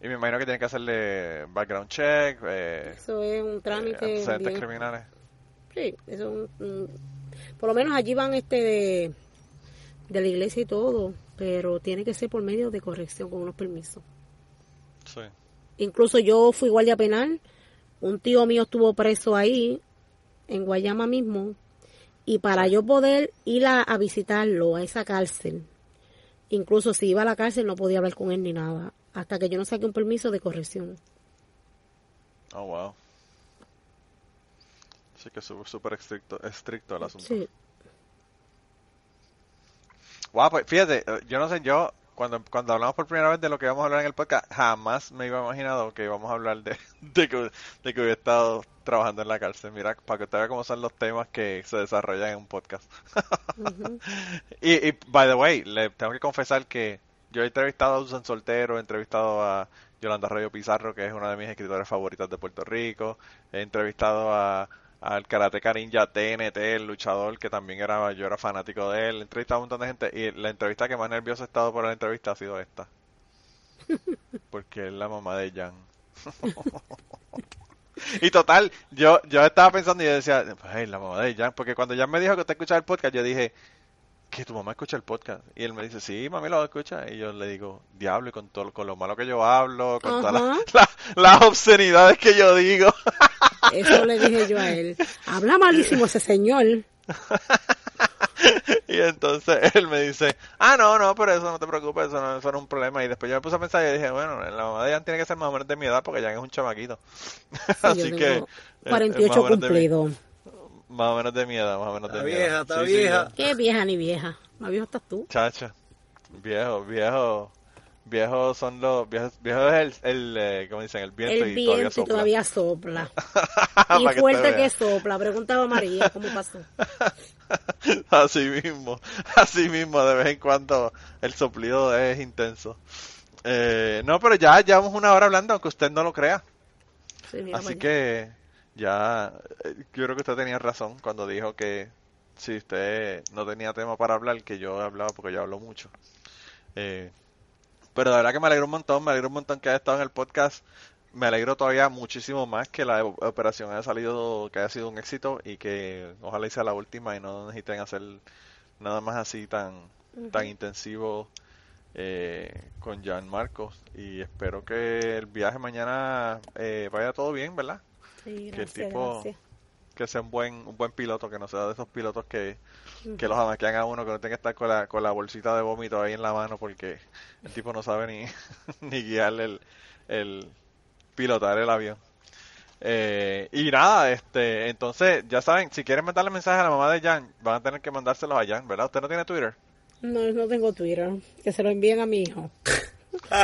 y me imagino que tiene que hacerle background check, eh,
Eso es un
eh,
trámite
antecedentes
bien-
criminales.
Sí, eso es un- un- por lo menos allí van este de, de la iglesia y todo, pero tiene que ser por medio de corrección con unos permisos.
Sí.
Incluso yo fui guardia penal, un tío mío estuvo preso ahí, en Guayama mismo, y para yo poder ir a, a visitarlo a esa cárcel, incluso si iba a la cárcel no podía hablar con él ni nada, hasta que yo no saqué un permiso de corrección.
Oh, wow. Sí que súper estricto, estricto el asunto.
Sí,
Wow, pues fíjate, eh, yo no sé, yo cuando, cuando hablamos por primera vez de lo que íbamos a hablar en el podcast, jamás me iba imaginado que íbamos a hablar de, de, que, de hubiera estado trabajando en la cárcel. Mira, para que usted vea cómo son los temas que se desarrollan en un podcast. y, y, by the way, le tengo que confesar que yo he entrevistado a Susan Soltero, he entrevistado a Yolanda Rayo Pizarro, que es una de mis escritoras favoritas de Puerto Rico, he entrevistado a al Karateka Ninja TNT, el luchador, que también era, yo era fanático de él, he entrevistado a un montón de gente y la entrevista que más nervioso he estado por la entrevista ha sido esta. Porque es la mamá de Jan. Y total, yo, yo estaba pensando y yo decía, hey, la mamá de Jan, porque cuando Jan me dijo que usted escuchaba el podcast, yo dije, que tu mamá escucha el podcast. Y él me dice, sí, mami lo escucha. Y yo le digo, diablo, y con todo, con lo malo que yo hablo, con todas
Ajá.
las, las- las obscenidades que yo digo.
Eso le dije yo a él. Habla malísimo ese señor.
y entonces él me dice, ah, no, no, pero eso no te preocupes, eso no, eso no es un problema. Y después yo me puse a pensar y dije, bueno, la mamá de Jan tiene que ser más o menos de mi edad porque Jan es un chamaquito.
Sí,
Así que...
tengo
eh,
48
más o menos de mi-
cumplido.
Más o menos de mi edad, más o menos de
Está
mi
vieja,
edad.
está
Sí, sí,
vieja.
Qué vieja ni vieja. Más viejo estás tú.
Chacha, viejo, viejo, viejo son los, viejo, viejo es el, el eh, ¿cómo dicen? El viento
El
y todavía
viento y todavía sopla. Y fuerte que sopla. Preguntaba María cómo pasó.
Así mismo, así mismo, de vez en cuando el soplido es intenso. Eh, no, pero ya llevamos una hora hablando, aunque usted no lo crea.
Sí, mira
Así que ya, eh, yo creo que usted tenía razón cuando dijo que si usted no tenía tema para hablar, que yo hablaba porque yo hablo mucho. Eh, pero de verdad que me alegro un montón, me alegro un montón que haya estado en el podcast. Me alegro todavía muchísimo más que la operación haya salido, que haya sido un éxito y que ojalá y sea la última y no necesiten hacer nada más así tan, tan intensivo eh, con Jan Marcos. Y espero que el viaje mañana eh, vaya todo bien, ¿verdad?
Sí,
que el
gracias,
tipo-
gracias.
Que sea un buen un buen piloto, que no sea de esos pilotos que, que los amaquean a uno, que no tenga que estar con la, con la bolsita de vómito ahí en la mano porque el tipo no sabe ni, ni guiar el, el pilotar el avión. Eh, y nada, este, entonces, ya saben, si quieren mandarle mensaje a la mamá de Jan, van a tener que mandárselos a Jan, ¿verdad? ¿Usted no tiene Twitter?
No, no tengo Twitter. Que se lo envíen a mi hijo.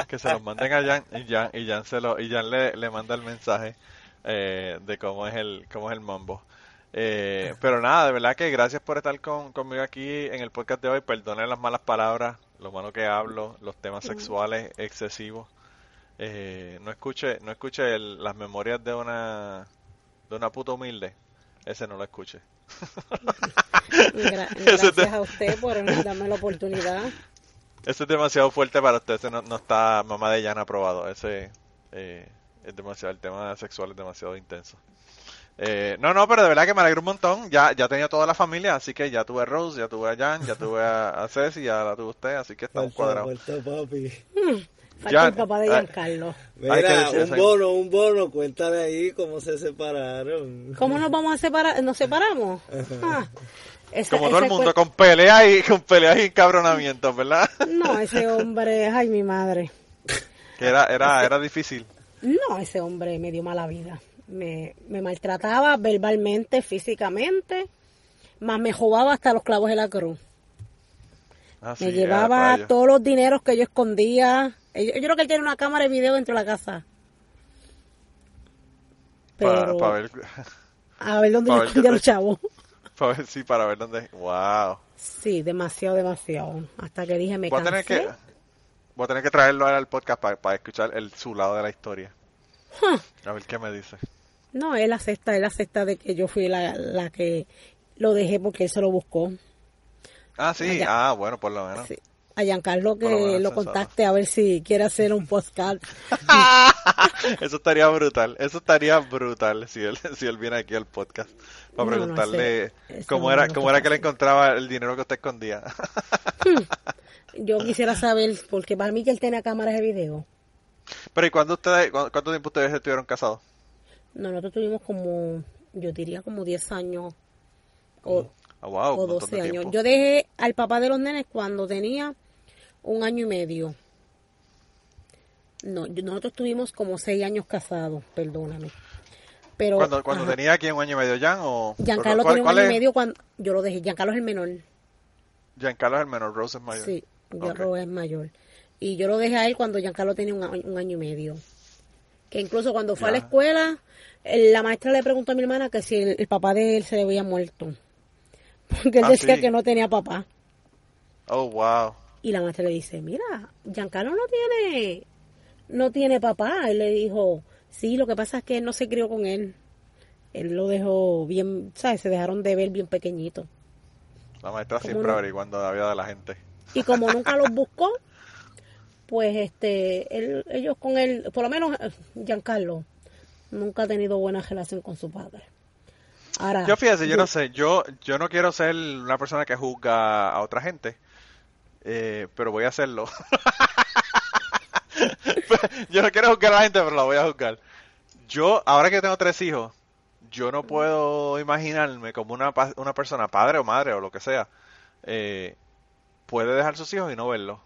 que se los manden a Jan y Jan, y Jan, se lo, y Jan le, le manda el mensaje eh, de cómo es el, cómo es el mambo. Eh, pero nada, de verdad que gracias por estar con, conmigo aquí en el podcast de hoy. Perdonen las malas palabras, lo malo que hablo, los temas sexuales excesivos. Eh, no escuche, no escuche el- las memorias de una de una puta humilde. Ese no lo escuche.
Gra- gracias a usted por darme la oportunidad.
Ese es demasiado fuerte para usted. Ese no, no está mamá de Jan aprobado. Ese eh, es demasiado, el tema sexual es demasiado intenso. Eh, no, no, pero de verdad que me alegro un montón. Ya, ya tenía toda la familia, así que ya tuve a Rose, ya tuve a Jan, ya tuve a, a Ceci, ya la tuve usted, así que estamos cuadrados.
falta, papi.
Falta
Ya,
el papá de
ay.
Giancarlo.
Mira, un
eso.
bono, un bono, cuéntale ahí cómo se separaron.
¿Cómo nos vamos a separar? ¿Nos separamos? Ah, esa-
Como todo el mundo, con peleas y con peleas y encabronamientos, ¿verdad?
No, ese hombre, ay, mi madre.
Que era, era, era difícil.
No, ese hombre me dio mala vida. Me, me maltrataba verbalmente, físicamente, más me robaba hasta los clavos de la cruz.
Ah, sí,
Me llevaba todos los dineros que yo escondía. Yo, yo creo que él tiene una cámara de video dentro de la casa. Pero
para ver,
a ver dónde yo escondía los chavos.
para ver, sí, para ver dónde. Wow.
Sí, demasiado, demasiado. Hasta que dije, me cansé.
que, voy a tener que traerlo al podcast para, para escuchar el, su lado de la historia. A ver qué me dice.
No, él acepta, él acepta de que yo fui la, la que lo dejé porque él se lo buscó.
Ah, sí,
Allá.
ah, bueno, por lo menos.
Sí. A Giancarlo que
lo
lo contacte a ver si quiere hacer un podcast.
Eso estaría brutal, eso estaría brutal si él, si él viene aquí al podcast para
No, no,
preguntarle
ese- ese
cómo era, cómo era que le encontraba el dinero que usted escondía.
Yo quisiera saber, porque para mí que él tenía cámaras de video.
Pero ¿y cuándo ustedes, cu- cuánto tiempo ustedes estuvieron casados?
No, nosotros tuvimos como, yo diría como 10 años o,
Ah, wow,
o
un montón
12
de
años. Yo dejé al papá de los nenes cuando tenía un año y medio. No, nosotros tuvimos como 6 años casados, perdóname. Pero
Cuando, cuando tenía aquí un año y medio Jan o
Giancarlo
¿cuál-
tenía un año y medio cuando yo lo dejé. Giancarlo es el menor.
Giancarlo es el menor, Rose es mayor.
Sí,
Ok.
Giancarlo es mayor. Y yo lo dejé a él cuando Giancarlo tenía un, un año y medio. Que incluso cuando fue a la escuela, el- la maestra le preguntó a mi hermana que si el, el papá de él se le había muerto. Porque él
Ah,
decía
sí.
que no tenía papá.
Oh, wow.
Y la maestra le dice, mira, Giancarlo no tiene, no tiene papá. Él le dijo, sí, lo que pasa es que él no se crió con él. Él lo dejó bien, ¿sabes? Se dejaron de ver bien pequeñito.
La maestra
¿Cómo
siempre
no?
averiguando la vida de la gente.
Y como nunca los buscó, pues este, él- ellos con él, por lo menos eh, Giancarlo, nunca ha tenido buena relación con su padre. Ahora,
Yo fíjese, yo no sé, yo, yo no quiero ser una persona que juzga a otra gente, eh, pero voy a hacerlo. yo no quiero juzgar a la gente, pero la voy a juzgar. Yo, ahora que tengo tres hijos, yo no puedo imaginarme como una, una persona, padre o madre o lo que sea, eh, puede dejar sus hijos y no verlos.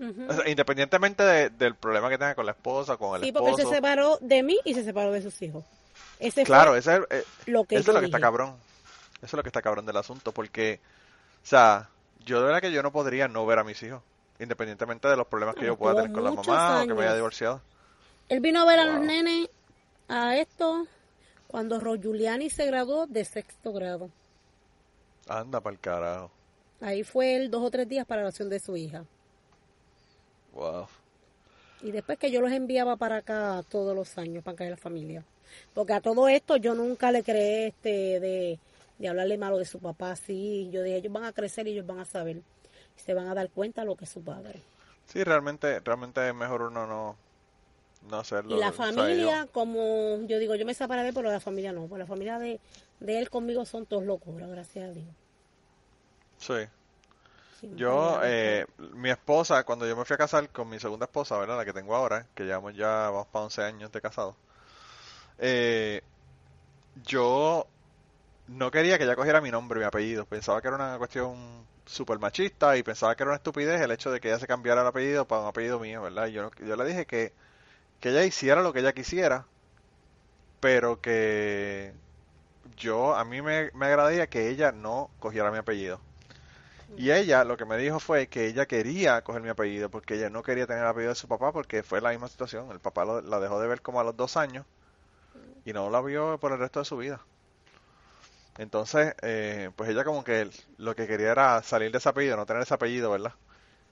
Ujú.
O sea, independientemente de- del problema que tenga con la esposa, con el
sí, porque él
esposo.
se separó de mí y se separó de sus hijos. Ese
Claro,
fue
ese es, eh,
lo que
eso es lo que está cabrón. Eso es lo que está cabrón del asunto, porque, o sea, yo de verdad que yo no podría no ver a mis hijos, independientemente de los problemas que yo pueda tener con la mamá o que me haya divorciado.
Él vino a ver a los nenes a esto cuando Ro Giuliani se graduó de sexto grado.
Anda para el carajo.
Ahí fue él dos o tres días para la oración de su hija.
Wow.
Y después que yo los enviaba para acá todos los años, para acá de la familia. Porque a todo esto yo nunca le creé este de, de hablarle malo de su papá. Sí, yo dije, ellos van a crecer y ellos van a saber. Y se van a dar cuenta lo que es su padre.
Sí, realmente, realmente es mejor uno no, no hacerlo.
Y la
o sea,
familia,
yo-
como yo digo, yo me separé pero la familia no. Pues la familia de, de él conmigo son todos locuras, gracias a Dios.
Sí. Yo, eh, mi esposa, cuando yo me fui a casar con mi segunda esposa, ¿verdad? La que tengo ahora, que llevamos ya, vamos para 11 años de casados. Eh, yo no quería que ella cogiera mi nombre, mi apellido. Pensaba que era una cuestión súper machista y pensaba que era una estupidez el hecho de que ella se cambiara el apellido para un apellido mío, ¿verdad? Y yo, yo le dije que, que ella hiciera lo que ella quisiera, pero porque yo, a mí me, me agradaría que ella no cogiera mi apellido. Y ella lo que me dijo fue que ella quería coger mi apellido porque ella no quería tener el apellido de su papá porque fue la misma situación. El papá lo- la dejó de ver como a los dos años y no la vio por el resto de su vida. Entonces, eh, pues ella como que lo que quería era salir de ese apellido, no tener ese apellido, ¿verdad?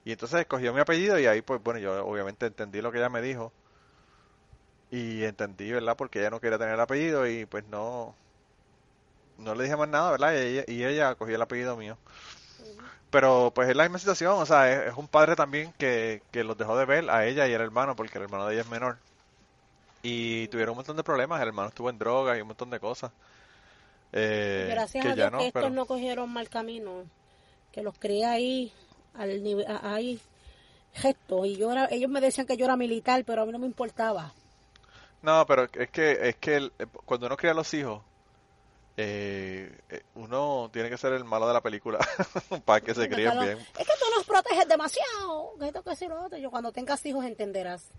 Y entonces escogió mi apellido y ahí pues bueno, yo obviamente entendí lo que ella me dijo y entendí, ¿verdad? Porque ella no quería tener el apellido y pues no, no le dije más nada, ¿verdad? Y ella, y ella cogió el apellido mío. Pero pues es la misma situación, o sea, es, es un padre también que, que los dejó de ver a ella y al hermano, porque el hermano de ella es menor. Y tuvieron un montón de problemas, el hermano estuvo en drogas y un montón de cosas. Eh,
Gracias
que
a
ya
Dios
no,
que estos
pero-
no cogieron mal camino, que los crié ahí, al nivel, ahí, gesto. Y yo era, ellos me decían que yo era militar, pero a mí no me importaba.
No, pero es que es que el- cuando uno cría a los hijos, eh, eh, uno tiene que ser el malo de la película para que se críen bien.
Es que tú nos proteges demasiado, que. Yo cuando tengas hijos entenderás.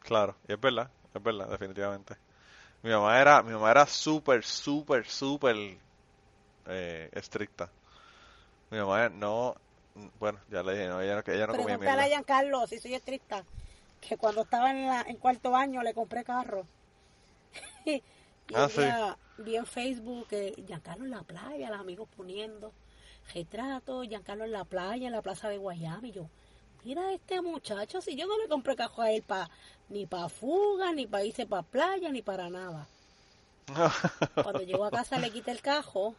Claro, y es verdad, es verdad, definitivamente. Mi mamá era, mi mamá era súper, súper, súper eh, estricta. Mi mamá no, bueno, ya le dije, no, ella no, ella no comía
Pregúntale a
mierda.
Giancarlo, si soy estricta, que cuando estaba en, la, en cuarto año le compré carro. y
Ah, sí.
Vi en Facebook que Giancarlo en la playa, los amigos poniendo retratos, Giancarlo en la playa, en la plaza de Guayama. Y yo, mira este muchacho, si yo no le compré carro a él pa, ni para fuga, ni para irse para playa, ni para nada. Cuando llegó a casa le quité el cajo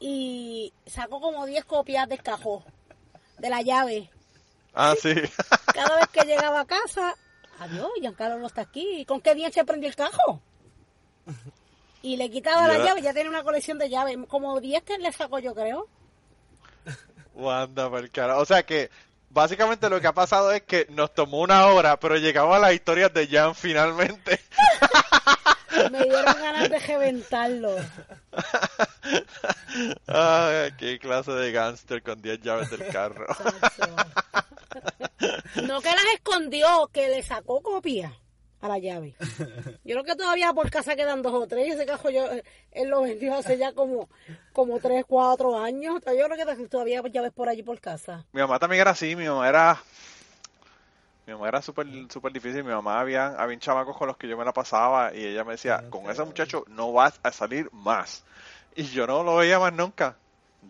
y sacó como 10 copias del cajo, de la llave.
ah, sí.
Cada vez que llegaba a casa, adiós, Giancarlo no está aquí. ¿Con qué día se prendió el cajo? Y le quitaba la llave, ya tenía una colección de llaves, como 10 que le sacó yo creo.
Wanda, cara. O sea que básicamente lo que ha pasado es que nos tomó una hora, pero llegamos a las historias de Jan finalmente.
Me dieron ganas de reventarlo.
Ay, qué clase de gángster con 10 llaves del carro.
No que las escondió, que le sacó copia a la llave. Yo creo que todavía por casa quedan dos o tres. Ese cajo yo, él lo vendió hace ya como, como tres, cuatro años. Yo creo que todavía hay llaves por allí por casa.
Mi mamá también era así, mi mamá era... Mi mamá era súper súper difícil, mi mamá había, había chamacos con los que yo me la pasaba y ella me decía, con ese muchacho no vas a salir más. Y yo no lo veía más nunca,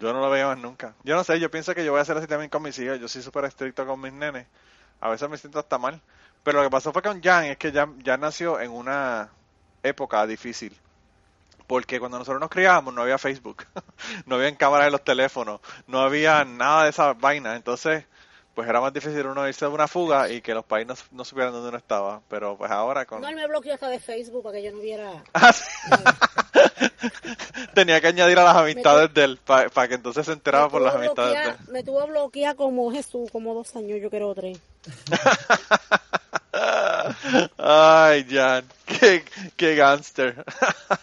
yo no lo veía más nunca. Yo no sé, yo pienso que yo voy a hacer así también con mis hijos, yo soy súper estricto con mis nenes, a veces me siento hasta mal. Pero lo que pasó fue con Jan, es que Jan, Jan nació en una época difícil. Porque cuando nosotros nos criábamos no había Facebook, no había cámaras en los teléfonos, no había nada de esa vaina. Entonces, pues era más difícil uno irse de una fuga y que los países no, no supieran dónde uno estaba. Pero pues ahora con...
No, él me bloqueó hasta de Facebook para que yo no viera.
Ah, sí. Tenía que añadir a las amistades de él, para que entonces se enteraba por las amistades de él.
Me tuvo bloqueada como Jesús, como dos años, yo creo tres.
Ay, Jan, qué, qué gangster.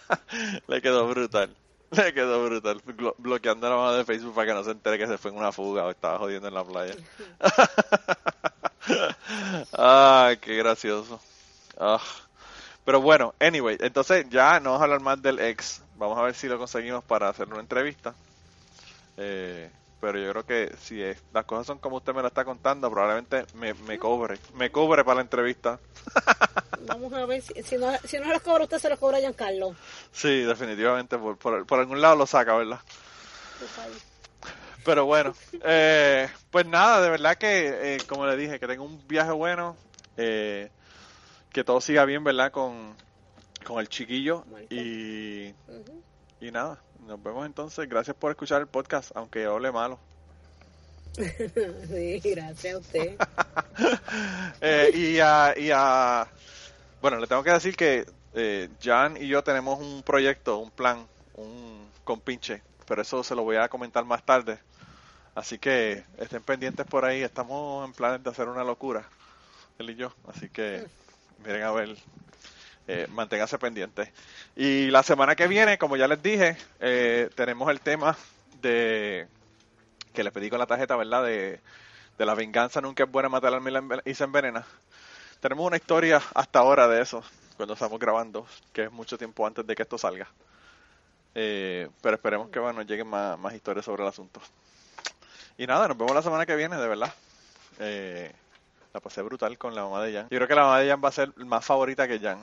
Le quedó brutal. Le quedó brutal. Blo- bloqueando la mamá de Facebook para que no se entere que se fue en una fuga o estaba jodiendo en la playa. Ay, qué gracioso. Ah. Pero bueno, anyway, entonces ya no vamos a hablar más del ex. Vamos a ver si lo conseguimos para hacer una entrevista. Eh, pero yo creo que si es- las cosas son como usted me lo está contando, probablemente me, me cobre. Me cobre para la entrevista.
Vamos a ver si, si no, si no los cobra usted, se los cobra Giancarlo.
Sí, definitivamente, por, por, por algún lado lo saca, ¿verdad? Pero bueno, eh, pues nada, de verdad que, eh, como le dije, que tenga un viaje bueno, eh, que todo siga bien, ¿verdad? Con, con el chiquillo y, y nada, nos vemos entonces. Gracias por escuchar el podcast, aunque yo hable malo.
Sí, gracias a usted.
Eh, y a, y a- bueno, le tengo que decir que eh, Jan y yo tenemos un proyecto, un plan, un compinche, pero eso se lo voy a comentar más tarde. Así que estén pendientes por ahí, estamos en planes de hacer una locura, él y yo. Así que miren a ver, eh, manténganse pendientes. Y la semana que viene, como ya les dije, eh, tenemos el tema de que le pedí con la tarjeta, ¿verdad? De, de la venganza nunca es buena matar al y se envenena. Tenemos una historia hasta ahora de eso. cuando estamos grabando, que es mucho tiempo antes de que esto salga. Eh, pero esperemos que bueno, lleguen más, más historias sobre el asunto. Y nada, nos vemos la semana que viene, de verdad. Eh, la pasé brutal con la mamá de Jan. Yo creo que la mamá de Jan va a ser más favorita que Jan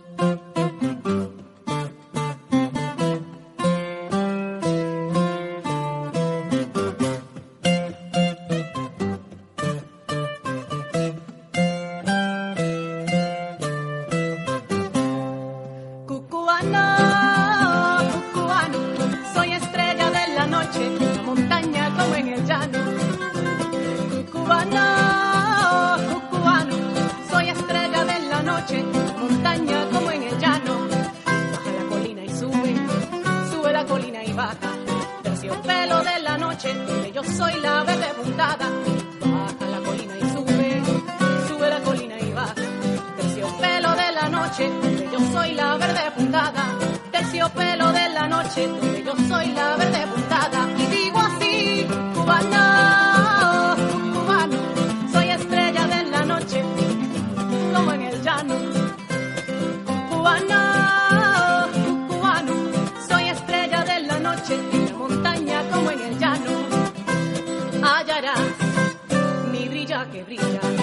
Que brilla